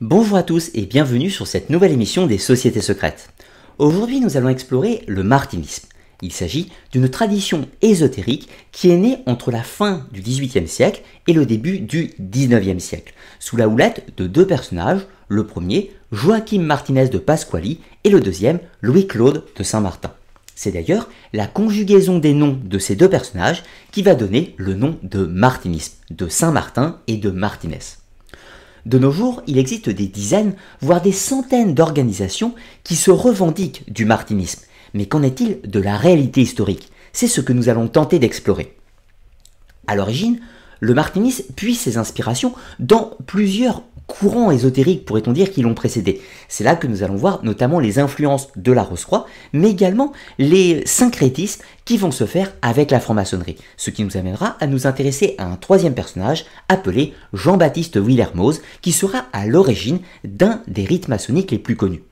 Bonjour à tous et bienvenue sur cette nouvelle émission des Sociétés secrètes. Aujourd'hui nous allons explorer le martinisme. Il s'agit d'une tradition ésotérique qui est née entre la fin du XVIIIe siècle et le début du XIXe siècle, sous la houlette de deux personnages, le premier Joachim Martinez de Pasquali et le deuxième Louis-Claude de Saint-Martin. C'est d'ailleurs la conjugaison des noms de ces deux personnages qui va donner le nom de martinisme, de Saint-Martin et de Martinez. De nos jours, il existe des dizaines, voire des centaines d'organisations qui se revendiquent du martinisme. Mais qu'en est-il de la réalité historique? C'est ce que nous allons tenter d'explorer. À l'origine, le martinisme puise ses inspirations dans plusieurs courants ésotériques, pourrait-on dire, qui l'ont précédé. C'est là que nous allons voir notamment les influences de la Rose-Croix, mais également les syncrétismes qui vont se faire avec la franc-maçonnerie. Ce qui nous amènera à nous intéresser à un troisième personnage appelé Jean-Baptiste Willermoz, qui sera à l'origine d'un des rites maçonniques les plus connus.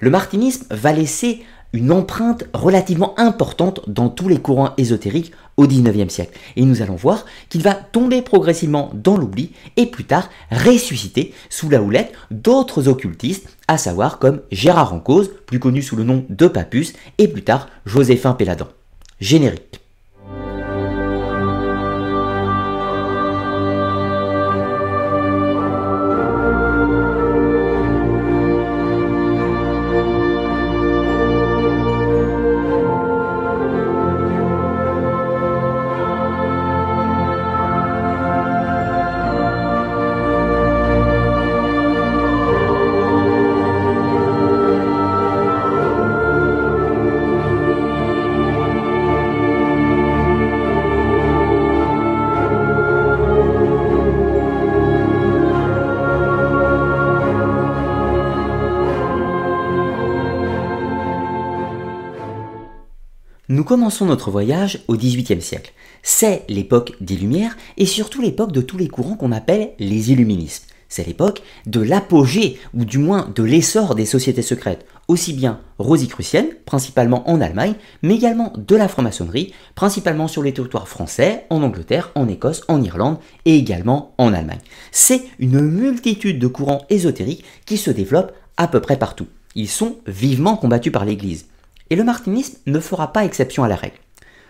Le martinisme va laisser une empreinte relativement importante dans tous les courants ésotériques au XIXe siècle. Et nous allons voir qu'il va tomber progressivement dans l'oubli et plus tard ressusciter sous la houlette d'autres occultistes, à savoir comme Gérard Encausse, plus connu sous le nom de Papus, et plus tard Joséphin Péladan. Générique. Nous commençons notre voyage au XVIIIe siècle. C'est l'époque des Lumières et surtout l'époque de tous les courants qu'on appelle les illuministes. C'est l'époque de l'apogée, ou du moins de l'essor des sociétés secrètes, aussi bien rosicruciennes, principalement en Allemagne, mais également de la franc-maçonnerie, principalement sur les territoires français, en Angleterre, en Écosse, en Irlande et également en Allemagne. C'est une multitude de courants ésotériques qui se développent à peu près partout. Ils sont vivement combattus par l'Église. Et le martinisme ne fera pas exception à la règle.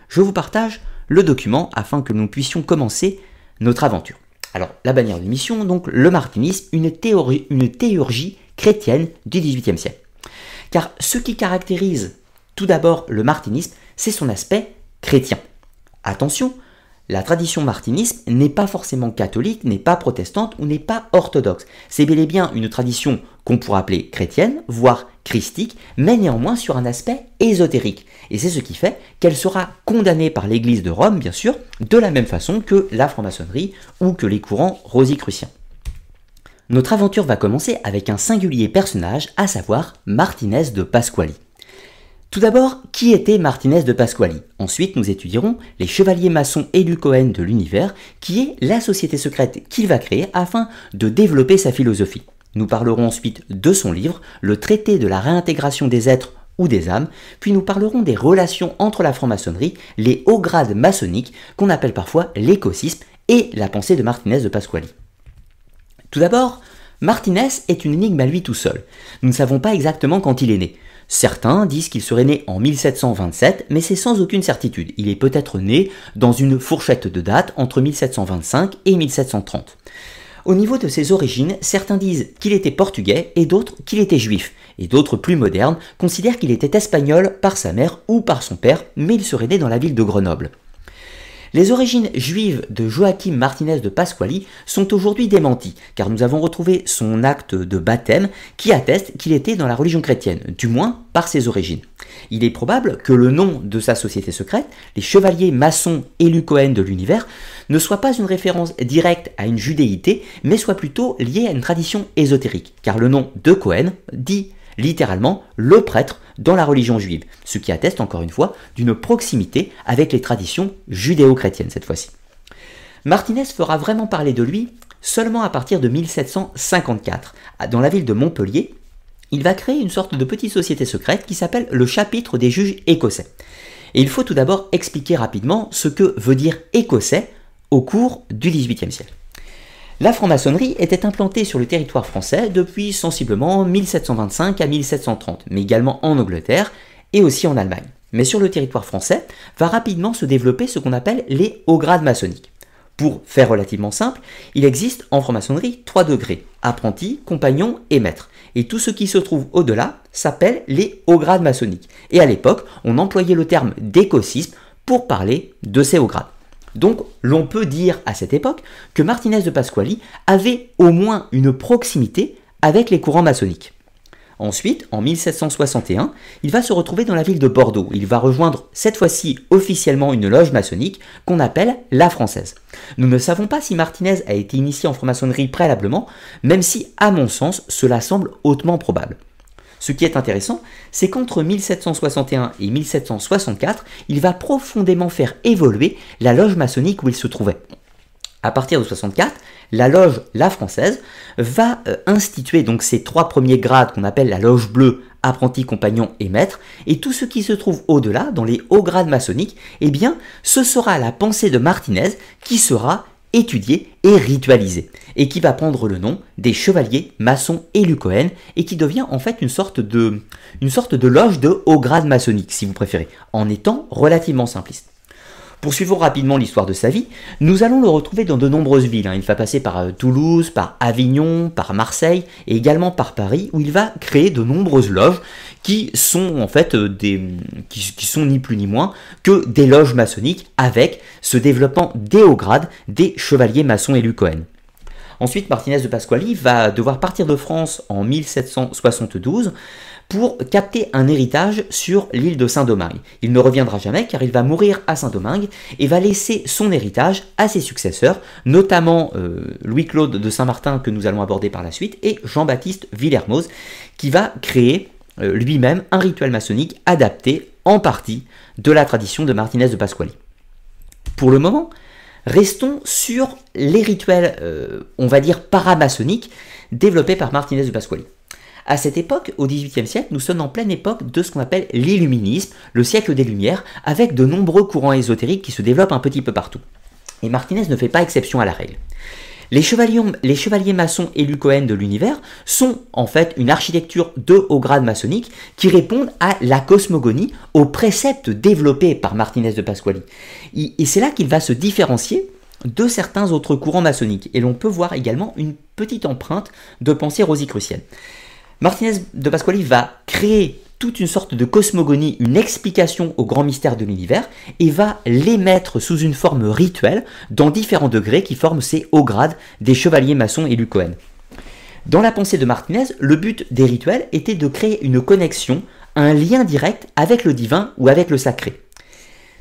Je vous partage le document afin que nous puissions commencer notre aventure. Alors, la bannière de mission, donc le martinisme, une théurgie chrétienne du XVIIIe siècle. Car ce qui caractérise tout d'abord le martinisme, c'est son aspect chrétien. Attention, la tradition martiniste n'est pas forcément catholique, n'est pas protestante ou n'est pas orthodoxe. C'est bel et bien une tradition qu'on pourrait appeler chrétienne, voire christique, mais néanmoins sur un aspect ésotérique. Et c'est ce qui fait qu'elle sera condamnée par l'Église de Rome, bien sûr, de la même façon que la franc-maçonnerie ou que les courants rosicruciens. Notre aventure va commencer avec un singulier personnage, à savoir Martinez de Pasquali. Tout d'abord, qui était Martinez de Pasquali? Ensuite, nous étudierons les chevaliers maçons élus Cohen de l'univers, qui est la société secrète qu'il va créer afin de développer sa philosophie. Nous parlerons ensuite de son livre, le traité de la réintégration des êtres ou des âmes, puis nous parlerons des relations entre la franc-maçonnerie, les hauts grades maçonniques, qu'on appelle parfois l'écosysme, et la pensée de Martinez de Pasquali. Tout d'abord, Martinez est une énigme à lui tout seul. Nous ne savons pas exactement quand il est né. Certains disent qu'il serait né en 1727, mais c'est sans aucune certitude. Il est peut-être né dans une fourchette de date entre 1725 et 1730. Au niveau de ses origines, certains disent qu'il était portugais et d'autres qu'il était juif. Et d'autres plus modernes considèrent qu'il était espagnol par sa mère ou par son père, mais il serait né dans la ville de Grenoble. Les origines juives de Joachim Martinez de Pasquali sont aujourd'hui démenties, car nous avons retrouvé son acte de baptême qui atteste qu'il était dans la religion chrétienne, du moins par ses origines. Il est probable que le nom de sa société secrète, les chevaliers maçons élus Cohen de l'univers, ne soit pas une référence directe à une judéité, mais soit plutôt lié à une tradition ésotérique, car le nom de Cohen dit littéralement le prêtre dans la religion juive, ce qui atteste encore une fois d'une proximité avec les traditions judéo-chrétiennes cette fois-ci. Martinez fera vraiment parler de lui seulement à partir de 1754. Dans la ville de Montpellier, il va créer une sorte de petite société secrète qui s'appelle le chapitre des juges écossais. Et il faut tout d'abord expliquer rapidement ce que veut dire écossais au cours du XVIIIe siècle. La franc-maçonnerie était implantée sur le territoire français depuis sensiblement 1725 à 1730, mais également en Angleterre et aussi en Allemagne. Mais sur le territoire français va rapidement se développer ce qu'on appelle les hauts grades maçonniques. Pour faire relativement simple, il existe en franc-maçonnerie trois degrés, apprenti, compagnon et maître. Et tout ce qui se trouve au-delà s'appelle les hauts grades maçonniques. Et à l'époque, on employait le terme d'écosysme pour parler de ces hauts grades. Donc l'on peut dire à cette époque que Martinez de Pasquali avait au moins une proximité avec les courants maçonniques. Ensuite, en 1761, il va se retrouver dans la ville de Bordeaux. Il va rejoindre cette fois-ci officiellement une loge maçonnique qu'on appelle la Française. Nous ne savons pas si Martinez a été initié en franc-maçonnerie préalablement, même si, à mon sens, cela semble hautement probable. Ce qui est intéressant, c'est qu'entre 1761 et 1764, il va profondément faire évoluer la loge maçonnique où il se trouvait. À partir de 64, la loge La Française va euh, instituer donc ces trois premiers grades qu'on appelle la loge bleue, apprenti, compagnon et maître, et tout ce qui se trouve au-delà, dans les hauts grades maçonniques, eh bien, ce sera la pensée de Martinez qui sera étudiée et ritualisée, et qui va prendre le nom des chevaliers maçons et Cohen, et qui devient en fait une sorte de, une sorte de loge de haut grade maçonnique, si vous préférez, en étant relativement simpliste. Poursuivons rapidement l'histoire de sa vie. Nous allons le retrouver dans de nombreuses villes. Hein. Il va passer par euh, Toulouse, par Avignon, par Marseille et également par Paris, où il va créer de nombreuses loges qui sont en fait euh, des, qui, sont ni plus ni moins que des loges maçonniques avec ce développement des hauts grades des chevaliers maçons élus Cohen. Ensuite, Martinez de Pasquali va devoir partir de France en 1772 pour capter un héritage sur l'île de Saint-Domingue. Il ne reviendra jamais car il va mourir à Saint-Domingue et va laisser son héritage à ses successeurs, notamment euh, Louis-Claude de Saint-Martin que nous allons aborder par la suite et Jean-Baptiste Villermoz qui va créer euh, lui-même un rituel maçonnique adapté en partie de la tradition de Martinez de Pasquali. Pour le moment, restons sur les rituels, euh, on va dire paramaçonniques, développés par Martinez de Pasquali. À cette époque, au XVIIIe siècle, nous sommes en pleine époque de ce qu'on appelle l'illuminisme, le siècle des Lumières, avec de nombreux courants ésotériques qui se développent un petit peu partout. Et Martinez ne fait pas exception à la règle. Les chevaliers, maçons élus Cohen de l'univers sont en fait une architecture de haut grade maçonnique qui répondent à la cosmogonie, aux préceptes développés par Martinez de Pasquali. Et c'est là qu'il va se différencier de certains autres courants maçonniques. Et l'on peut voir également une petite empreinte de pensée rosicrucienne. Martinez de Pasquali va créer toute une sorte de cosmogonie, une explication au grand mystère de l'univers, et va les mettre sous une forme rituelle dans différents degrés qui forment ces hauts grades des chevaliers maçons et Cohen. Dans la pensée de Martinez, le but des rituels était de créer une connexion, un lien direct avec le divin ou avec le sacré.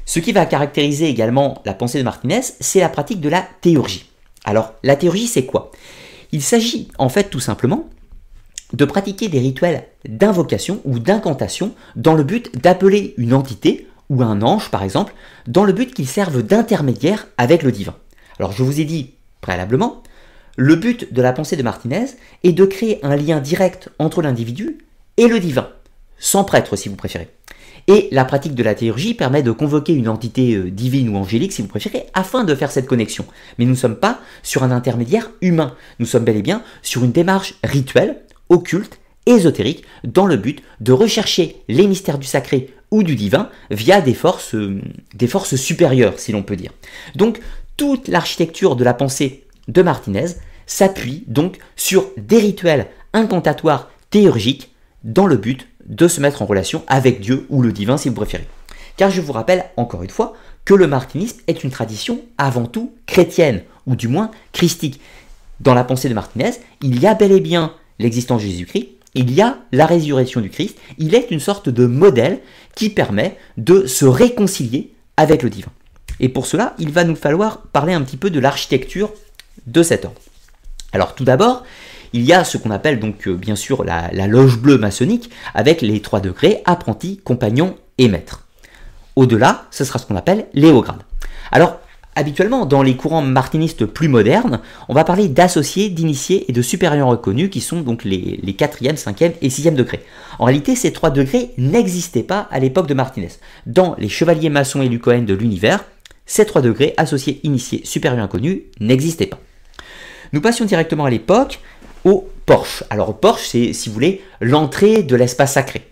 Ce qui va caractériser également la pensée de Martinez, c'est la pratique de la théurgie. Alors, la théurgie, c'est quoi? Il s'agit en fait tout simplement de pratiquer des rituels d'invocation ou d'incantation dans le but d'appeler une entité ou un ange par exemple, dans le but qu'il serve d'intermédiaire avec le divin. Alors je vous ai dit préalablement, le but de la pensée de Martinez est de créer un lien direct entre l'individu et le divin, sans prêtre si vous préférez. Et la pratique de la théurgie permet de convoquer une entité euh, divine ou angélique, si vous préférez, afin de faire cette connexion. Mais nous ne sommes pas sur un intermédiaire humain, nous sommes bel et bien sur une démarche rituelle occulte, ésotérique, dans le but de rechercher les mystères du sacré ou du divin via des forces, euh, des forces supérieures, si l'on peut dire. Donc, toute l'architecture de la pensée de Martinez s'appuie donc sur des rituels incantatoires théurgiques dans le but de se mettre en relation avec Dieu ou le divin si vous préférez. Car je vous rappelle encore une fois que le martinisme est une tradition avant tout chrétienne, ou du moins christique. Dans la pensée de Martinez, il y a bel et bien l'existence de Jésus-Christ, il y a la résurrection du Christ, il est une sorte de modèle qui permet de se réconcilier avec le divin. Et pour cela, il va nous falloir parler un petit peu de l'architecture de cet ordre. Alors tout d'abord, il y a ce qu'on appelle donc euh, bien sûr la, loge bleue maçonnique avec les trois degrés apprenti, compagnon et maître. Au-delà, ce sera ce qu'on appelle les hauts grades. Alors Habituellement, dans les courants martinistes plus modernes, on va parler d'associés, d'initiés et de supérieurs reconnus, qui sont donc les, les 4e, 5e et 6e degrés. En réalité, ces trois degrés n'existaient pas à l'époque de Martinez. Dans les chevaliers maçons et Cohen de l'univers, ces trois degrés, associés, initiés, supérieurs inconnus, n'existaient pas. Nous passions directement à l'époque au porche. Alors porche, c'est, si vous voulez, l'entrée de l'espace sacré.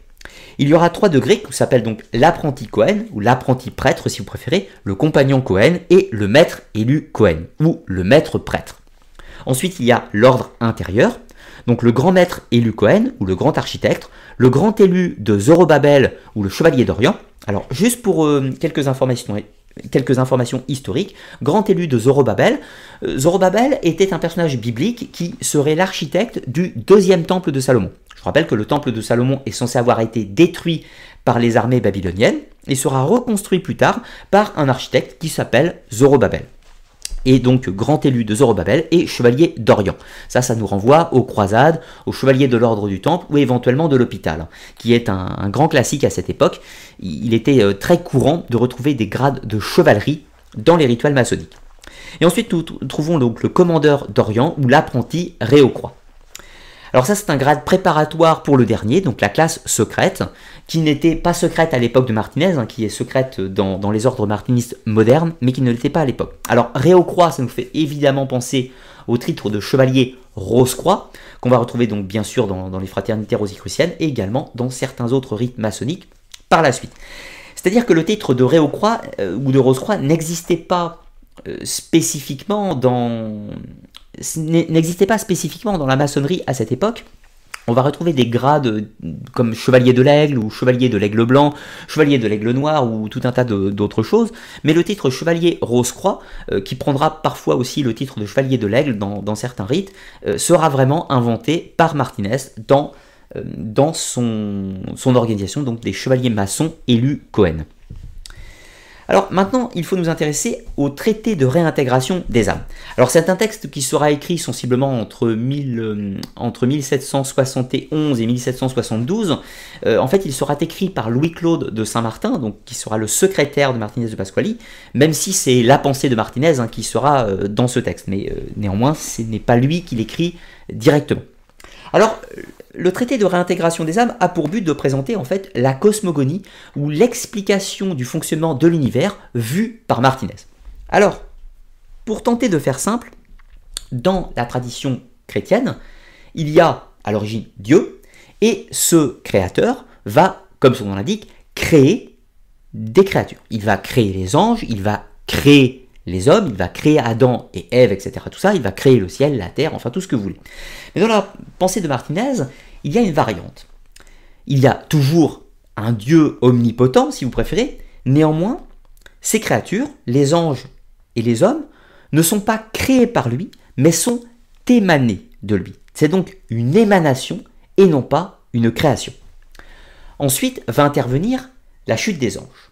Il y aura trois degrés qui s'appellent donc l'apprenti Cohen, ou l'apprenti prêtre si vous préférez, le compagnon Cohen et le maître élu Cohen, ou le maître prêtre. Ensuite, il y a l'ordre intérieur, donc le grand maître élu Cohen, ou le grand architecte, le grand élu de Zorobabel, ou le chevalier d'Orient. Alors, juste pour euh, quelques informations quelques informations historiques. Grand élu de Zorobabel. Euh, Zorobabel était un personnage biblique qui serait l'architecte du deuxième temple de Salomon. Je rappelle que le temple de Salomon est censé avoir été détruit par les armées babyloniennes et sera reconstruit plus tard par un architecte qui s'appelle Zorobabel et donc grand élu de Zorobabel et chevalier d'Orient. Ça, ça nous renvoie aux croisades, aux chevaliers de l'ordre du Temple ou éventuellement de l'hôpital, qui est un, grand classique à cette époque. Il était euh, très courant de retrouver des grades de chevalerie dans les rituels maçonniques. Et ensuite, nous trouvons donc le commandeur d'Orient ou l'apprenti Réaucroix. Alors ça c'est un grade préparatoire pour le dernier, donc la classe secrète, qui n'était pas secrète à l'époque de Martinez, hein, qui est secrète dans, les ordres martinistes modernes, mais qui ne l'était pas à l'époque. Alors Réau-Croix, ça nous fait évidemment penser au titre de chevalier Rose-Croix, qu'on va retrouver donc bien sûr dans, les fraternités rosicruciennes et également dans certains autres rites maçonniques par la suite. C'est-à-dire que le titre de Réau-Croix euh, ou de Rose-Croix n'existait pas euh, spécifiquement dans, n'existait pas spécifiquement dans la maçonnerie à cette époque. On va retrouver des grades euh, comme chevalier de l'aigle ou chevalier de l'aigle blanc, chevalier de l'aigle noir ou tout un tas d'autres choses. Mais le titre chevalier rose-croix, euh, qui prendra parfois aussi le titre de chevalier de l'aigle dans, certains rites, euh, sera vraiment inventé par Martinez dans, dans son, son organisation, donc des chevaliers maçons élus Cohen. Alors maintenant, il faut nous intéresser au traité de réintégration des âmes. Alors c'est un texte qui sera écrit sensiblement entre, 1771 euh, et 1772. Euh, en fait, il sera écrit par Louis-Claude de Saint-Martin, donc qui sera le secrétaire de Martinez de Pasquali, même si c'est la pensée de Martinez hein, qui sera euh, dans ce texte. Mais néanmoins, ce n'est pas lui qui l'écrit directement. Alors, le traité de réintégration des âmes a pour but de présenter en fait la cosmogonie ou l'explication du fonctionnement de l'univers vu par Martinez. Alors, pour tenter de faire simple, dans la tradition chrétienne, il y a à l'origine Dieu et ce créateur va, comme son nom l'indique, créer des créatures. Il va créer les anges, il va créer les hommes, il va créer Adam et Ève, etc. Tout ça, il va créer le ciel, la terre, enfin tout ce que vous voulez. Mais dans la pensée de Martinez, il y a une variante. Il y a toujours un Dieu omnipotent, si vous préférez, néanmoins, ces créatures, les anges et les hommes, ne sont pas créés par lui, mais sont émanés de lui. C'est donc une émanation et non pas une création. Ensuite va intervenir la chute des anges.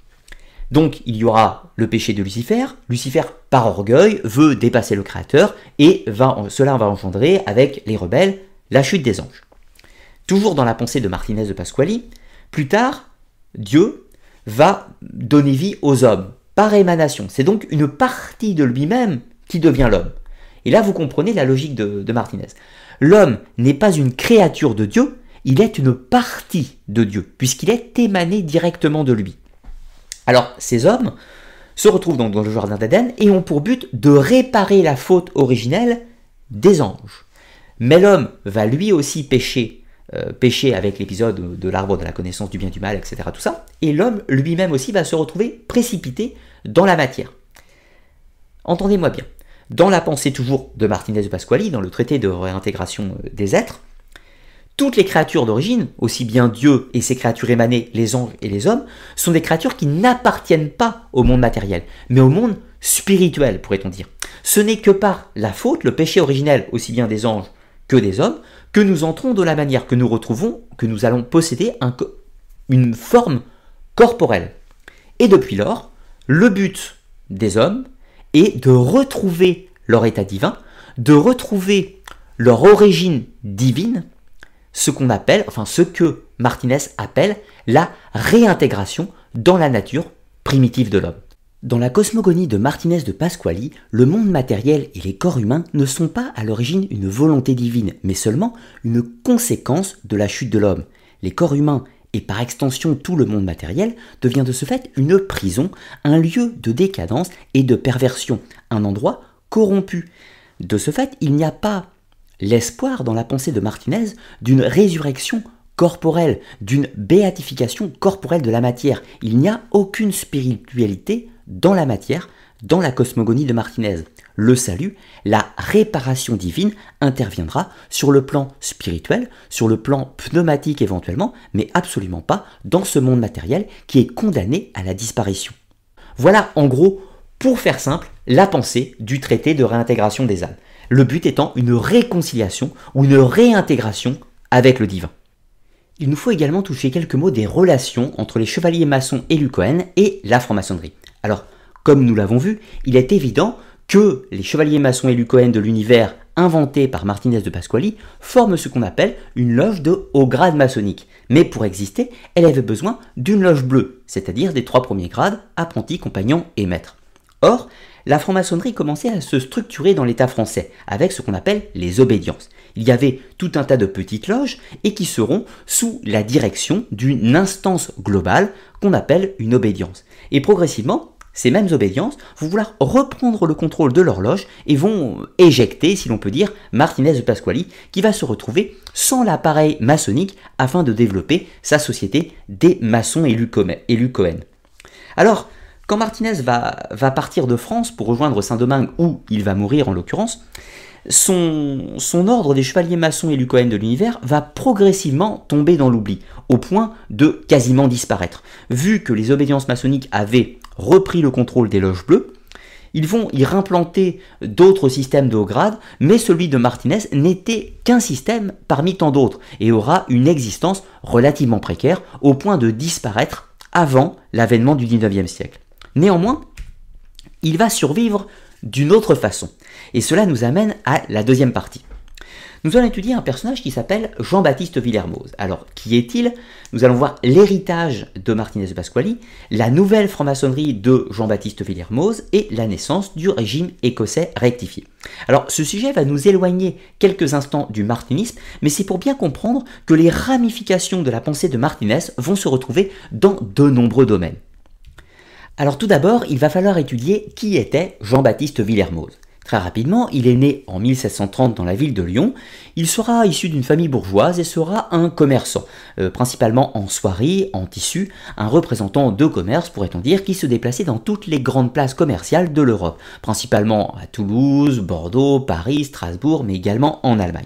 Donc il y aura le péché de Lucifer. Lucifer, par orgueil, veut dépasser le Créateur et cela va engendrer avec les rebelles la chute des anges. Toujours dans la pensée de Martinez de Pasquali, plus tard, Dieu va donner vie aux hommes par émanation. C'est donc une partie de lui-même qui devient l'homme. Et là, vous comprenez la logique de, Martinez. L'homme n'est pas une créature de Dieu, il est une partie de Dieu, puisqu'il est émané directement de lui. Alors, ces hommes se retrouvent donc dans le jardin d'Aden et ont pour but de réparer la faute originelle des anges. Mais l'homme va lui aussi pécher, euh, pécher avec l'épisode de l'arbre de la connaissance du bien du mal, etc. Tout ça, et l'homme lui-même aussi va se retrouver précipité dans la matière. Entendez-moi bien. Dans la pensée toujours de Martinez de Pasquali, dans le traité de réintégration euh, des êtres, toutes les créatures d'origine, aussi bien Dieu et ses créatures émanées, les anges et les hommes, sont des créatures qui n'appartiennent pas au monde matériel, mais au monde spirituel, pourrait-on dire. Ce n'est que par la faute, le péché originel, aussi bien des anges que des hommes, que nous entrons de la manière que nous retrouvons, que nous allons posséder une forme corporelle. Et depuis lors, le but des hommes est de retrouver leur état divin, de retrouver leur origine divine, ce qu'on appelle, enfin ce que Martinez appelle la réintégration dans la nature primitive de l'homme. Dans la cosmogonie de Martinez de Pasquali, le monde matériel et les corps humains ne sont pas à l'origine une volonté divine, mais seulement une conséquence de la chute de l'homme. Les corps humains et par extension tout le monde matériel devient de ce fait une prison, un lieu de décadence et de perversion, un endroit corrompu. De ce fait, il n'y a pas l'espoir dans la pensée de Martinez d'une résurrection corporelle, d'une béatification corporelle de la matière. Il n'y a aucune spiritualité dans la matière, dans la cosmogonie de Martinez. Le salut, la réparation divine interviendra sur le plan spirituel, sur le plan pneumatique éventuellement, mais absolument pas dans ce monde matériel qui est condamné à la disparition. Voilà en gros, pour faire simple, la pensée du traité de réintégration des âmes. Le but étant une réconciliation ou une réintégration avec le divin. Il nous faut également toucher quelques mots des relations entre les chevaliers maçons et Cohen et la franc-maçonnerie. Alors, comme nous l'avons vu, il est évident que les chevaliers maçons et Cohen de l'univers inventés par Martinez de Pasquali forment ce qu'on appelle une loge de haut grade maçonnique. Mais pour exister, elle avait besoin d'une loge bleue, c'est-à-dire des trois premiers grades, apprenti, compagnon et maître. Or, la franc-maçonnerie commençait à se structurer dans l'État français, avec ce qu'on appelle les obédiences. Il y avait tout un tas de petites loges et qui seront sous la direction d'une instance globale qu'on appelle une obédience. Et progressivement, ces mêmes obédiences vont vouloir reprendre le contrôle de l'horloge et vont éjecter, si l'on peut dire, Martinez de Pasquali, qui va se retrouver sans l'appareil maçonnique afin de développer sa société des maçons élus Cohen. Alors, quand Martinez va, partir de France pour rejoindre Saint-Domingue, où il va mourir en l'occurrence, son, ordre des chevaliers maçons élus Cohen de l'univers va progressivement tomber dans l'oubli, au point de quasiment disparaître. Vu que les obédiences maçonniques avaient repris le contrôle des loges bleues, ils vont y réimplanter d'autres systèmes de haut grade, mais celui de Martinez n'était qu'un système parmi tant d'autres et aura une existence relativement précaire au point de disparaître avant l'avènement du 19e siècle. Néanmoins, il va survivre d'une autre façon. Et cela nous amène à la deuxième partie. Nous allons étudier un personnage qui s'appelle Jean-Baptiste Villermoz. Alors, qui est-il? Nous allons voir l'héritage de Martinez de Pasquali, la nouvelle franc-maçonnerie de Jean-Baptiste Villermoz et la naissance du régime écossais rectifié. Alors, ce sujet va nous éloigner quelques instants du martinisme, mais c'est pour bien comprendre que les ramifications de la pensée de Martinez vont se retrouver dans de nombreux domaines. Alors tout d'abord, il va falloir étudier qui était Jean-Baptiste Villermoz. Très rapidement, il est né en 1730 dans la ville de Lyon. Il sera issu d'une famille bourgeoise et sera un commerçant, euh, principalement en soierie, en tissu, un représentant de commerce, pourrait-on dire, qui se déplaçait dans toutes les grandes places commerciales de l'Europe, principalement à Toulouse, Bordeaux, Paris, Strasbourg, mais également en Allemagne.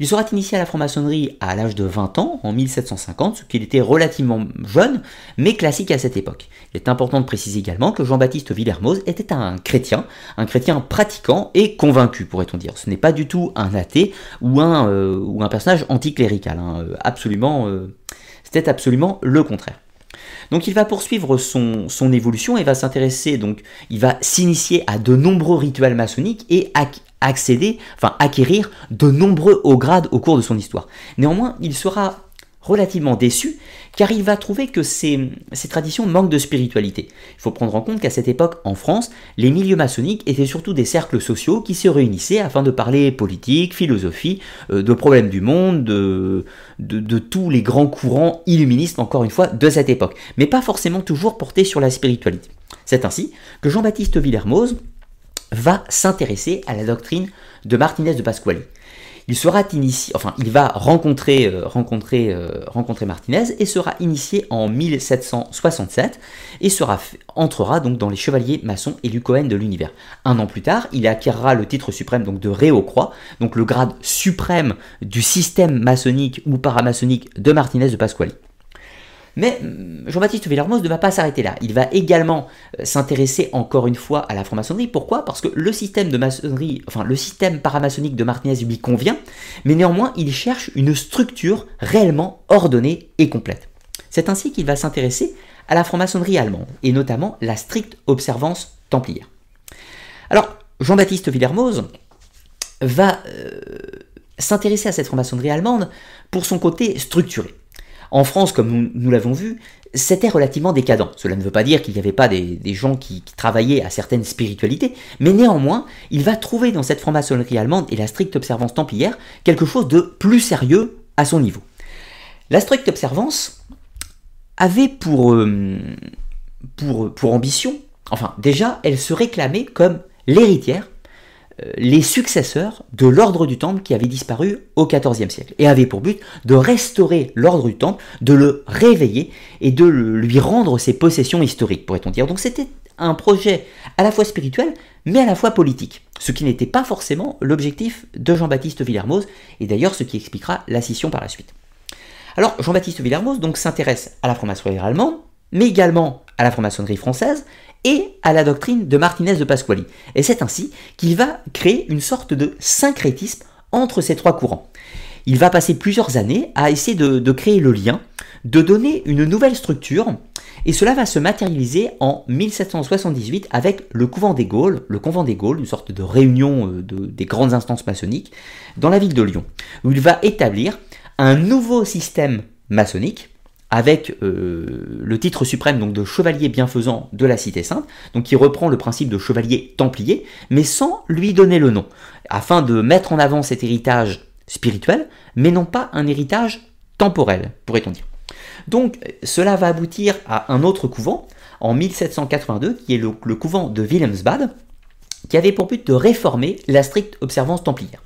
Il sera initié à la franc-maçonnerie à l'âge de 20 ans, en 1750, ce qui était relativement jeune, mais classique à cette époque. Il est important de préciser également que Jean-Baptiste Villermoz était un chrétien, un chrétien pratiquant et convaincu, pourrait-on dire. Ce n'est pas du tout un athée ou un, euh, personnage anticlérical. Hein. Euh, absolument, euh, c'était absolument le contraire. Donc il va poursuivre son, son évolution et va s'intéresser, donc il va s'initier à de nombreux rituels maçonniques et accéder, enfin acquérir de nombreux hauts grades au cours de son histoire. Néanmoins, il sera relativement déçu car il va trouver que ces, traditions manquent de spiritualité. Il faut prendre en compte qu'à cette époque, en France, les milieux maçonniques étaient surtout des cercles sociaux qui se réunissaient afin de parler politique, philosophie, euh, de problèmes du monde, de, de, tous les grands courants illuministes, encore une fois, de cette époque, mais pas forcément toujours portés sur la spiritualité. C'est ainsi que Jean-Baptiste Villermoz va s'intéresser à la doctrine de Martinez de Pasquali. Il sera initié, enfin, il va rencontrer, euh, euh, rencontrer Martinez et sera initié en 1767 et entrera donc dans les chevaliers maçons et Cohen de l'univers. Un an plus tard, il acquérera le titre suprême donc de Réau-Croix, donc le grade suprême du système maçonnique ou paramaçonnique de Martinez de Pasquali. Mais hum, Jean-Baptiste Villermoz ne va pas s'arrêter là. Il va également euh, s'intéresser encore une fois à la franc-maçonnerie. Pourquoi? Parce que le système de maçonnerie, enfin le système paramaçonnique de Martinez lui convient, mais néanmoins il cherche une structure réellement ordonnée et complète. C'est ainsi qu'il va s'intéresser à la franc-maçonnerie allemande, et notamment la stricte observance templière. Alors, Jean-Baptiste Villermoz va euh, s'intéresser à cette franc-maçonnerie allemande pour son côté structuré. En France, comme nous, l'avons vu, c'était relativement décadent. Cela ne veut pas dire qu'il n'y avait pas des, gens qui, travaillaient à certaines spiritualités, mais néanmoins, il va trouver dans cette franc-maçonnerie allemande et la stricte observance templière quelque chose de plus sérieux à son niveau. La stricte observance avait pour, euh, ambition, enfin déjà, elle se réclamait comme l'héritière les successeurs de l'ordre du Temple qui avait disparu au XIVe siècle et avait pour but de restaurer l'ordre du Temple, de le réveiller et de lui rendre ses possessions historiques, pourrait-on dire. Donc c'était un projet à la fois spirituel mais à la fois politique, ce qui n'était pas forcément l'objectif de Jean-Baptiste Villermoz et d'ailleurs ce qui expliquera la scission par la suite. Alors Jean-Baptiste Villermoz s'intéresse à la franc-maçonnerie allemande, mais également à la franc-maçonnerie française et à la doctrine de Martinez de Pasquali. Et c'est ainsi qu'il va créer une sorte de syncrétisme entre ces trois courants. Il va passer plusieurs années à essayer de, créer le lien, de donner une nouvelle structure, et cela va se matérialiser en 1778 avec le couvent des Gaules, le convent des Gaules, une sorte de réunion euh, des grandes instances maçonniques, dans la ville de Lyon, où il va établir un nouveau système maçonnique avec euh, le titre suprême donc de chevalier bienfaisant de la Cité Sainte, donc qui reprend le principe de chevalier templier, mais sans lui donner le nom, afin de mettre en avant cet héritage spirituel, mais non pas un héritage temporel, pourrait-on dire. Donc cela va aboutir à un autre couvent en 1782, qui est le, couvent de Wilhelmsbad, qui avait pour but de réformer la stricte observance templière.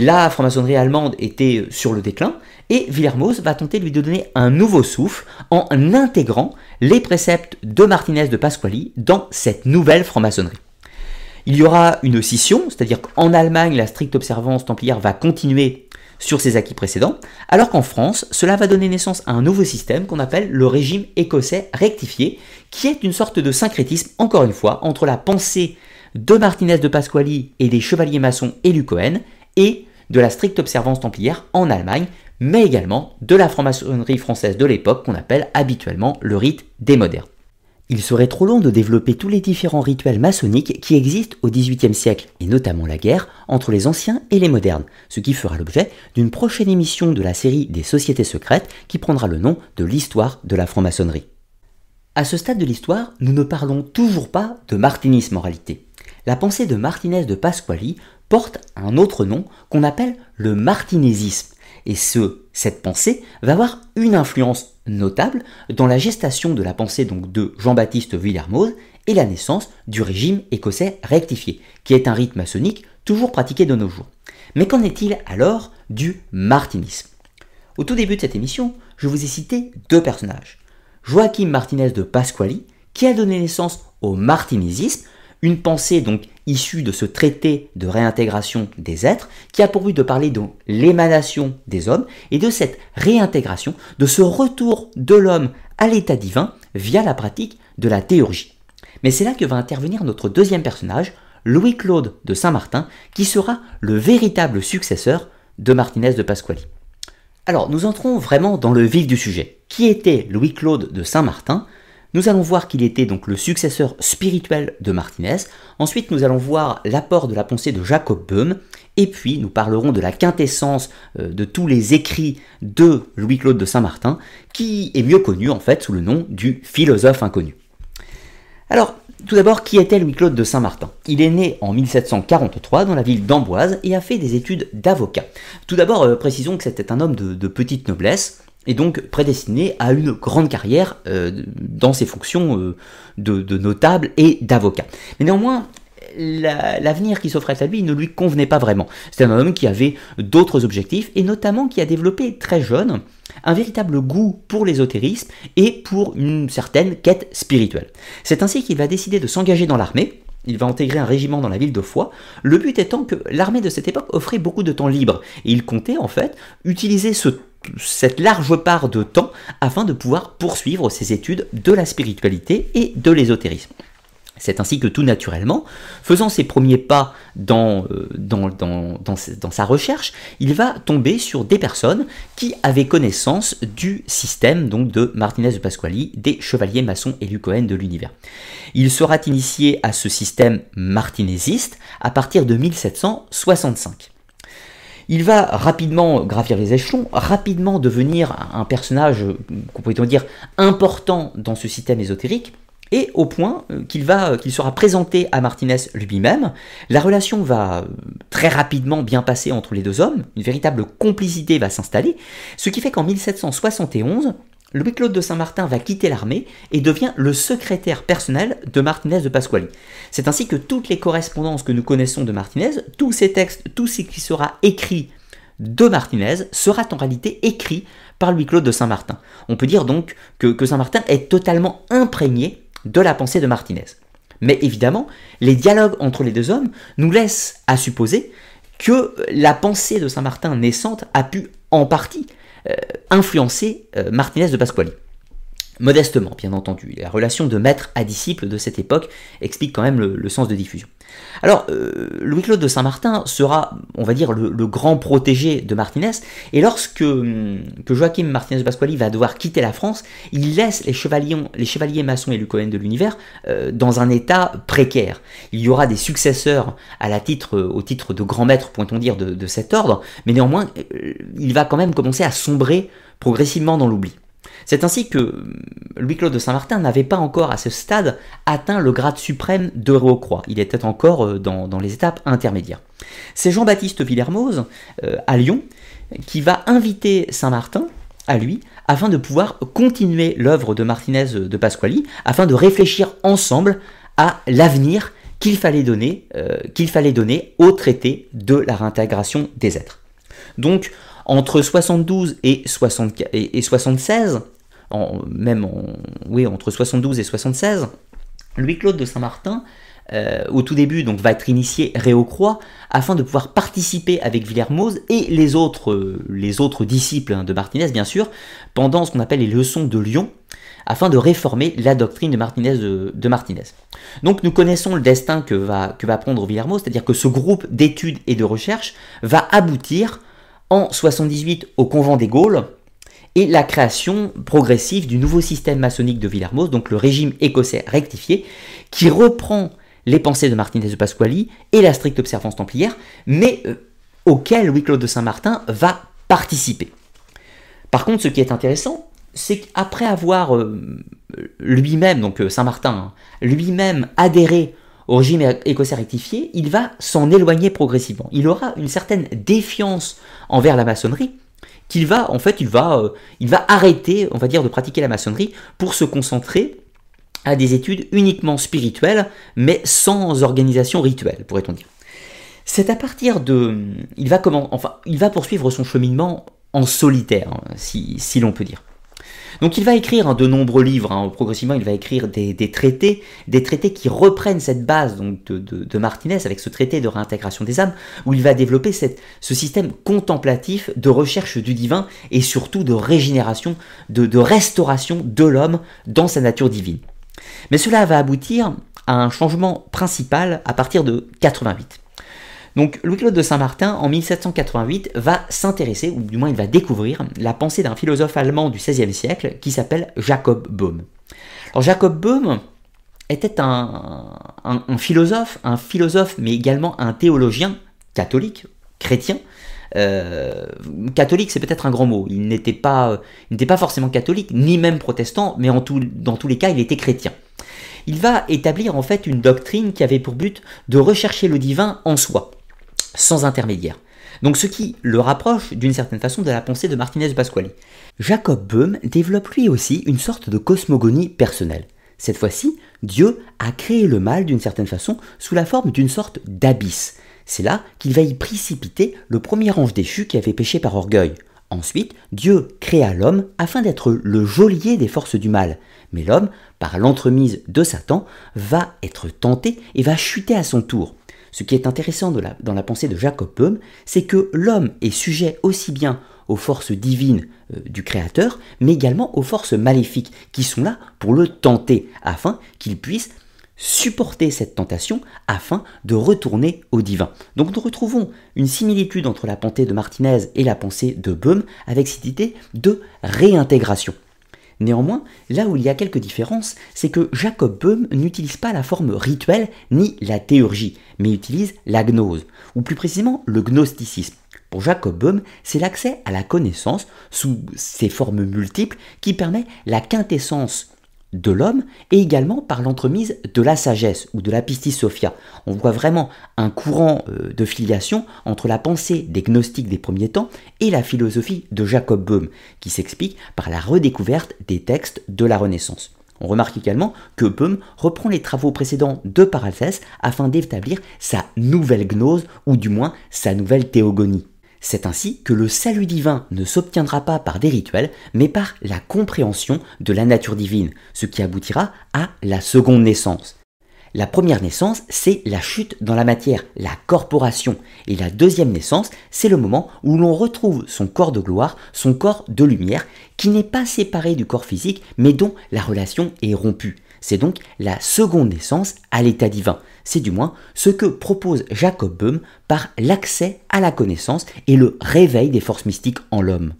La franc-maçonnerie allemande était sur le déclin, et Villermoz va tenter de lui donner un nouveau souffle en intégrant les préceptes de Martinez de Pasquali dans cette nouvelle franc-maçonnerie. Il y aura une scission, c'est-à-dire qu'en Allemagne, la stricte observance templière va continuer sur ses acquis précédents, alors qu'en France, cela va donner naissance à un nouveau système qu'on appelle le régime écossais rectifié, qui est une sorte de syncrétisme, encore une fois, entre la pensée de Martinez de Pasquali et des chevaliers maçons élus Cohen, et de la stricte observance templière en Allemagne, mais également de la franc-maçonnerie française de l'époque qu'on appelle habituellement le rite des modernes. Il serait trop long de développer tous les différents rituels maçonniques qui existent au XVIIIe siècle, et notamment la guerre entre les anciens et les modernes, ce qui fera l'objet d'une prochaine émission de la série des sociétés secrètes qui prendra le nom de l'histoire de la franc-maçonnerie. À ce stade de l'histoire, nous ne parlons toujours pas de martinisme en réalité. La pensée de Martinez de Pasquali porte un autre nom qu'on appelle le martinésisme. Et ce, cette pensée va avoir une influence notable dans la gestation de la pensée donc de Jean-Baptiste Villermoz et la naissance du régime écossais rectifié, qui est un rite maçonnique toujours pratiqué de nos jours. Mais qu'en est-il alors du martinisme? Au tout début de cette émission, je vous ai cité deux personnages. Joachim Martinez de Pasquali, qui a donné naissance au martinésisme, une pensée donc issue de ce traité de réintégration des êtres qui a pour but de parler de l'émanation des hommes et de cette réintégration, de ce retour de l'homme à l'état divin via la pratique de la théurgie. Mais c'est là que va intervenir notre deuxième personnage, Louis-Claude de Saint-Martin, qui sera le véritable successeur de Martinez de Pasquali. Alors, nous entrons vraiment dans le vif du sujet. Qui était Louis-Claude de Saint-Martin? Nous allons voir qu'il était donc le successeur spirituel de Martinez. Ensuite, nous allons voir l'apport de la pensée de Jacob Böhm. Et puis, nous parlerons de la quintessence euh, de tous les écrits de Louis-Claude de Saint-Martin, qui est mieux connu en fait sous le nom du philosophe inconnu. Alors, tout d'abord, qui était Louis-Claude de Saint-Martin? Il est né en 1743 dans la ville d'Amboise et a fait des études d'avocat. Tout d'abord, euh, précisons que c'était un homme de petite noblesse et donc prédestiné à une grande carrière euh, dans ses fonctions euh, de, notable et d'avocat. Mais néanmoins, l'avenir qui s'offrait à lui ne lui convenait pas vraiment. C'était un homme qui avait d'autres objectifs et notamment qui a développé très jeune un véritable goût pour l'ésotérisme et pour une certaine quête spirituelle. C'est ainsi qu'il va décider de s'engager dans l'armée. Il va intégrer un régiment dans la ville de Foix, le but étant que l'armée de cette époque offrait beaucoup de temps libre, et il comptait en fait utiliser ce cette large part de temps afin de pouvoir poursuivre ses études de la spiritualité et de l'ésotérisme. C'est ainsi que tout naturellement, faisant ses premiers pas dans, euh, dans, dans, sa recherche, il va tomber sur des personnes qui avaient connaissance du système donc de Martinez de Pasquali, des chevaliers maçons et Cohen de l'univers. Il sera initié à ce système martinésiste à partir de 1765. Il va rapidement gravir les échelons, rapidement devenir un personnage, qu'on pourrait dire, important dans ce système ésotérique, et au point euh, qu'il va, qu'il sera présenté à Martinez lui-même. La relation va euh, très rapidement bien passer entre les deux hommes, une véritable complicité va s'installer, ce qui fait qu'en 1771, Louis-Claude de Saint-Martin va quitter l'armée et devient le secrétaire personnel de Martinez de Pasquali. C'est ainsi que toutes les correspondances que nous connaissons de Martinez, tous ces textes, tout ce qui sera écrit de Martinez sera en réalité écrit par Louis-Claude de Saint-Martin. On peut dire donc que, que Saint-Martin est totalement imprégné de la pensée de Martinez. Mais évidemment, les dialogues entre les deux hommes nous laissent à supposer que la pensée de Saint-Martin naissante a pu en partie euh, influencer euh, Martinez de Pasquali. Modestement, bien entendu. La relation de maître à disciple de cette époque explique quand même le, sens de diffusion. Alors, euh, Louis-Claude de Saint-Martin sera, on va dire, le, grand protégé de Martinez, et lorsque hum, Joachim Martinez de Pasquali va devoir quitter la France, il laisse les chevaliers, maçons et Lucoen de l'univers euh, dans un état précaire. Il y aura des successeurs au titre de grand maître, pourrait-on dire, de cet ordre, mais néanmoins, euh, il va quand même commencer à sombrer progressivement dans l'oubli. C'est ainsi que Louis-Claude de Saint-Martin n'avait pas encore à ce stade atteint le grade suprême de Héros-Croix. Il était encore euh, dans, les étapes intermédiaires. C'est Jean-Baptiste Villermoz, euh, à Lyon, qui va inviter Saint-Martin à lui afin de pouvoir continuer l'œuvre de Martinez de Pasquali, afin de réfléchir ensemble à l'avenir qu'il fallait donner, euh, au traité de la réintégration des êtres. Entre 72 et, 76, même oui, entre 72 et 76, Louis-Claude de Saint-Martin, euh, au tout début, donc, va être initié Réau-Croix afin de pouvoir participer avec Villermoz et les autres, autres disciples hein, de Martinez, bien sûr, pendant ce qu'on appelle les leçons de Lyon, afin de réformer la doctrine de Martinez. De, Martinez. Donc nous connaissons le destin que va, que va prendre Villermoz, c'est-à-dire que ce groupe d'études et de recherche va aboutir en 78 au convent des Gaules et la création progressive du nouveau système maçonnique de Villermoz, donc le régime écossais rectifié, qui reprend les pensées de Martinez de Pasquali et la stricte observance templière, mais euh, auquel Louis-Claude de Saint-Martin va participer. Par contre, ce qui est intéressant, c'est qu'après avoir euh, lui-même, donc euh, Saint-Martin, hein, lui-même adhéré au régime écossais rectifié, il va s'en éloigner progressivement. Il aura une certaine défiance envers la maçonnerie, qu'il va, en fait, il va, euh, va arrêter, on va dire, de pratiquer la maçonnerie pour se concentrer à des études uniquement spirituelles, mais sans organisation rituelle, pourrait-on dire. C'est à partir de, il va comment, enfin, il va poursuivre son cheminement en solitaire, hein, si l'on peut dire. Donc il va écrire de nombreux livres, hein. progressivement il va écrire des, traités, des traités qui reprennent cette base de, Martinez avec ce traité de réintégration des âmes, où il va développer ce système contemplatif de recherche du divin et surtout de régénération, de, de restauration de l'homme dans sa nature divine. Mais cela va aboutir à un changement principal à partir de 88. Donc Louis-Claude de Saint-Martin, en 1788, va s'intéresser, ou du moins il va découvrir, la pensée d'un philosophe allemand du XVIe siècle qui s'appelle Jacob Böhm. Alors Jacob Böhm était un, philosophe, un philosophe, mais également un théologien catholique, chrétien, euh, catholique, c'est peut-être un grand mot. Il n'était pas, n'était pas forcément catholique, ni même protestant, mais dans tous les cas, il était chrétien. Il va établir en fait une doctrine qui avait pour but de rechercher le divin en soi sans intermédiaire. Donc ce qui le rapproche d'une certaine façon de la pensée de Martinez de Pasquali. Jacob Böhm développe lui aussi une sorte de cosmogonie personnelle. Cette fois-ci, Dieu a créé le mal d'une certaine façon sous la forme d'une sorte d'abysse. C'est là qu'il va y précipiter le premier ange déchu qui avait péché par orgueil. Ensuite, Dieu créa l'homme afin d'être le geôlier des forces du mal. Mais l'homme, par l'entremise de Satan, va être tenté et va chuter à son tour. Ce qui est intéressant dans la pensée de Jacob Böhm, c'est que l'homme est sujet aussi bien aux forces divines euh, du Créateur, mais également aux forces maléfiques qui sont là pour le tenter, afin qu'il puisse supporter cette tentation afin de retourner au divin. Donc nous retrouvons une similitude entre la pensée de Martinez et la pensée de Böhm avec cette idée de réintégration. Néanmoins, là où il y a quelques différences, c'est que Jacob Böhm n'utilise pas la forme rituelle ni la théurgie, mais utilise la gnose, ou plus précisément le gnosticisme. Pour Jacob Böhm, c'est l'accès à la connaissance sous ses formes multiples qui permet la quintessence de l'homme et également par l'entremise de la sagesse ou de la pistis sophia. On voit vraiment un courant euh, de filiation entre la pensée des gnostiques des premiers temps et la philosophie de Jacob Böhm, qui s'explique par la redécouverte des textes de la Renaissance. On remarque également que Böhm reprend les travaux précédents de Paracelse afin d'établir sa nouvelle gnose, ou du moins sa nouvelle théogonie. C'est ainsi que le salut divin ne s'obtiendra pas par des rituels, mais par la compréhension de la nature divine, ce qui aboutira à la seconde naissance. La première naissance, c'est la chute dans la matière, la corporation. Et la deuxième naissance, c'est le moment où l'on retrouve son corps de gloire, son corps de lumière, qui n'est pas séparé du corps physique, mais dont la relation est rompue. C'est donc la seconde naissance à l'état divin. C'est du moins ce que propose Jacob Böhm par l'accès à la connaissance et le réveil des forces mystiques en l'homme.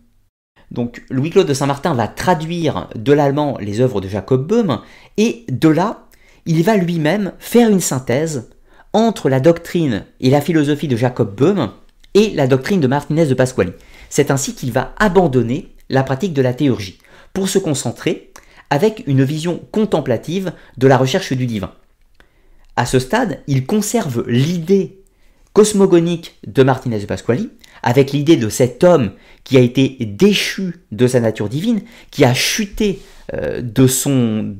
Donc Louis-Claude de Saint-Martin va traduire de l'allemand les œuvres de Jacob Böhm et de là il va lui-même faire une synthèse entre la doctrine et la philosophie de Jacob Böhm et la doctrine de Martinez de Pasquali. C'est ainsi qu'il va abandonner la pratique de la théurgie pour se concentrer avec une vision contemplative de la recherche du divin. À ce stade, il conserve l'idée cosmogonique de Martinez de Pasquali, avec l'idée de cet homme qui a été déchu de sa nature divine, qui a chuté euh, de, son,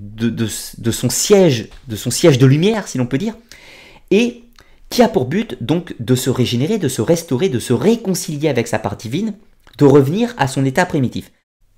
siège, de son siège de lumière, si l'on peut dire, et qui a pour but donc de se régénérer, de se restaurer, de se réconcilier avec sa part divine, de revenir à son état primitif.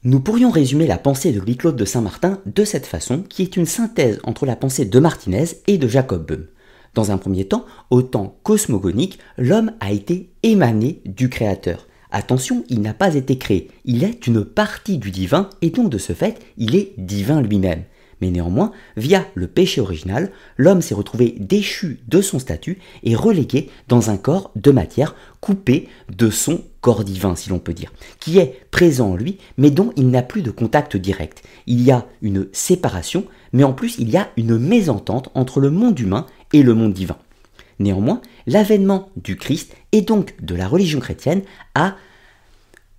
Nous pourrions résumer la pensée de Louis-Claude de Saint-Martin de cette façon, qui est une synthèse entre la pensée de Martinez et de Jacob Böhm. Dans un premier temps, au temps cosmogonique, l'homme a été émané du Créateur. Attention, il n'a pas été créé, il est une partie du divin et donc de ce fait, il est divin lui-même. Mais néanmoins, via le péché original, l'homme s'est retrouvé déchu de son statut et relégué dans un corps de matière coupé de son corps divin, si l'on peut dire, qui est présent en lui, mais dont il n'a plus de contact direct. Il y a une séparation, mais en plus il y a une mésentente entre le monde humain et le monde divin. Néanmoins, l'avènement du Christ et donc de la religion chrétienne a,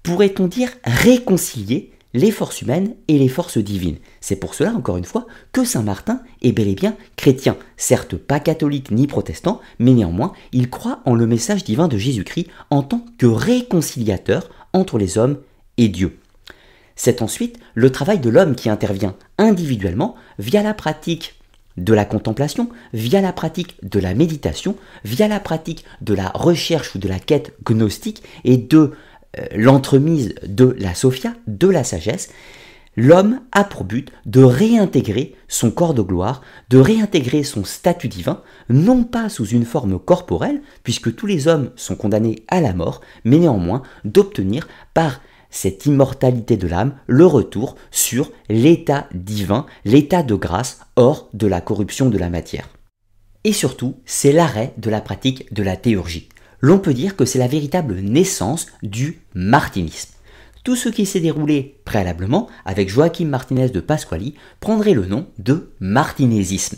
pourrait-on dire, réconcilié les forces humaines et les forces divines. C'est pour cela, encore une fois, que Saint Martin est bel et bien chrétien, certes pas catholique ni protestant, mais néanmoins, il croit en le message divin de Jésus-Christ en tant que réconciliateur entre les hommes et Dieu. C'est ensuite le travail de l'homme qui intervient individuellement via la pratique de la contemplation, via la pratique de la méditation, via la pratique de la recherche ou de la quête gnostique et de l'entremise de la Sophia, de la sagesse, l'homme a pour but de réintégrer son corps de gloire, de réintégrer son statut divin, non pas sous une forme corporelle, puisque tous les hommes sont condamnés à la mort, mais néanmoins d'obtenir par cette immortalité de l'âme, le retour sur l'état divin, l'état de grâce hors de la corruption de la matière. Et surtout, c'est l'arrêt de la pratique de la théurgie. L'on peut dire que c'est la véritable naissance du martinisme. Tout ce qui s'est déroulé préalablement avec Joachim Martinez de Pasquali prendrait le nom de martinésisme.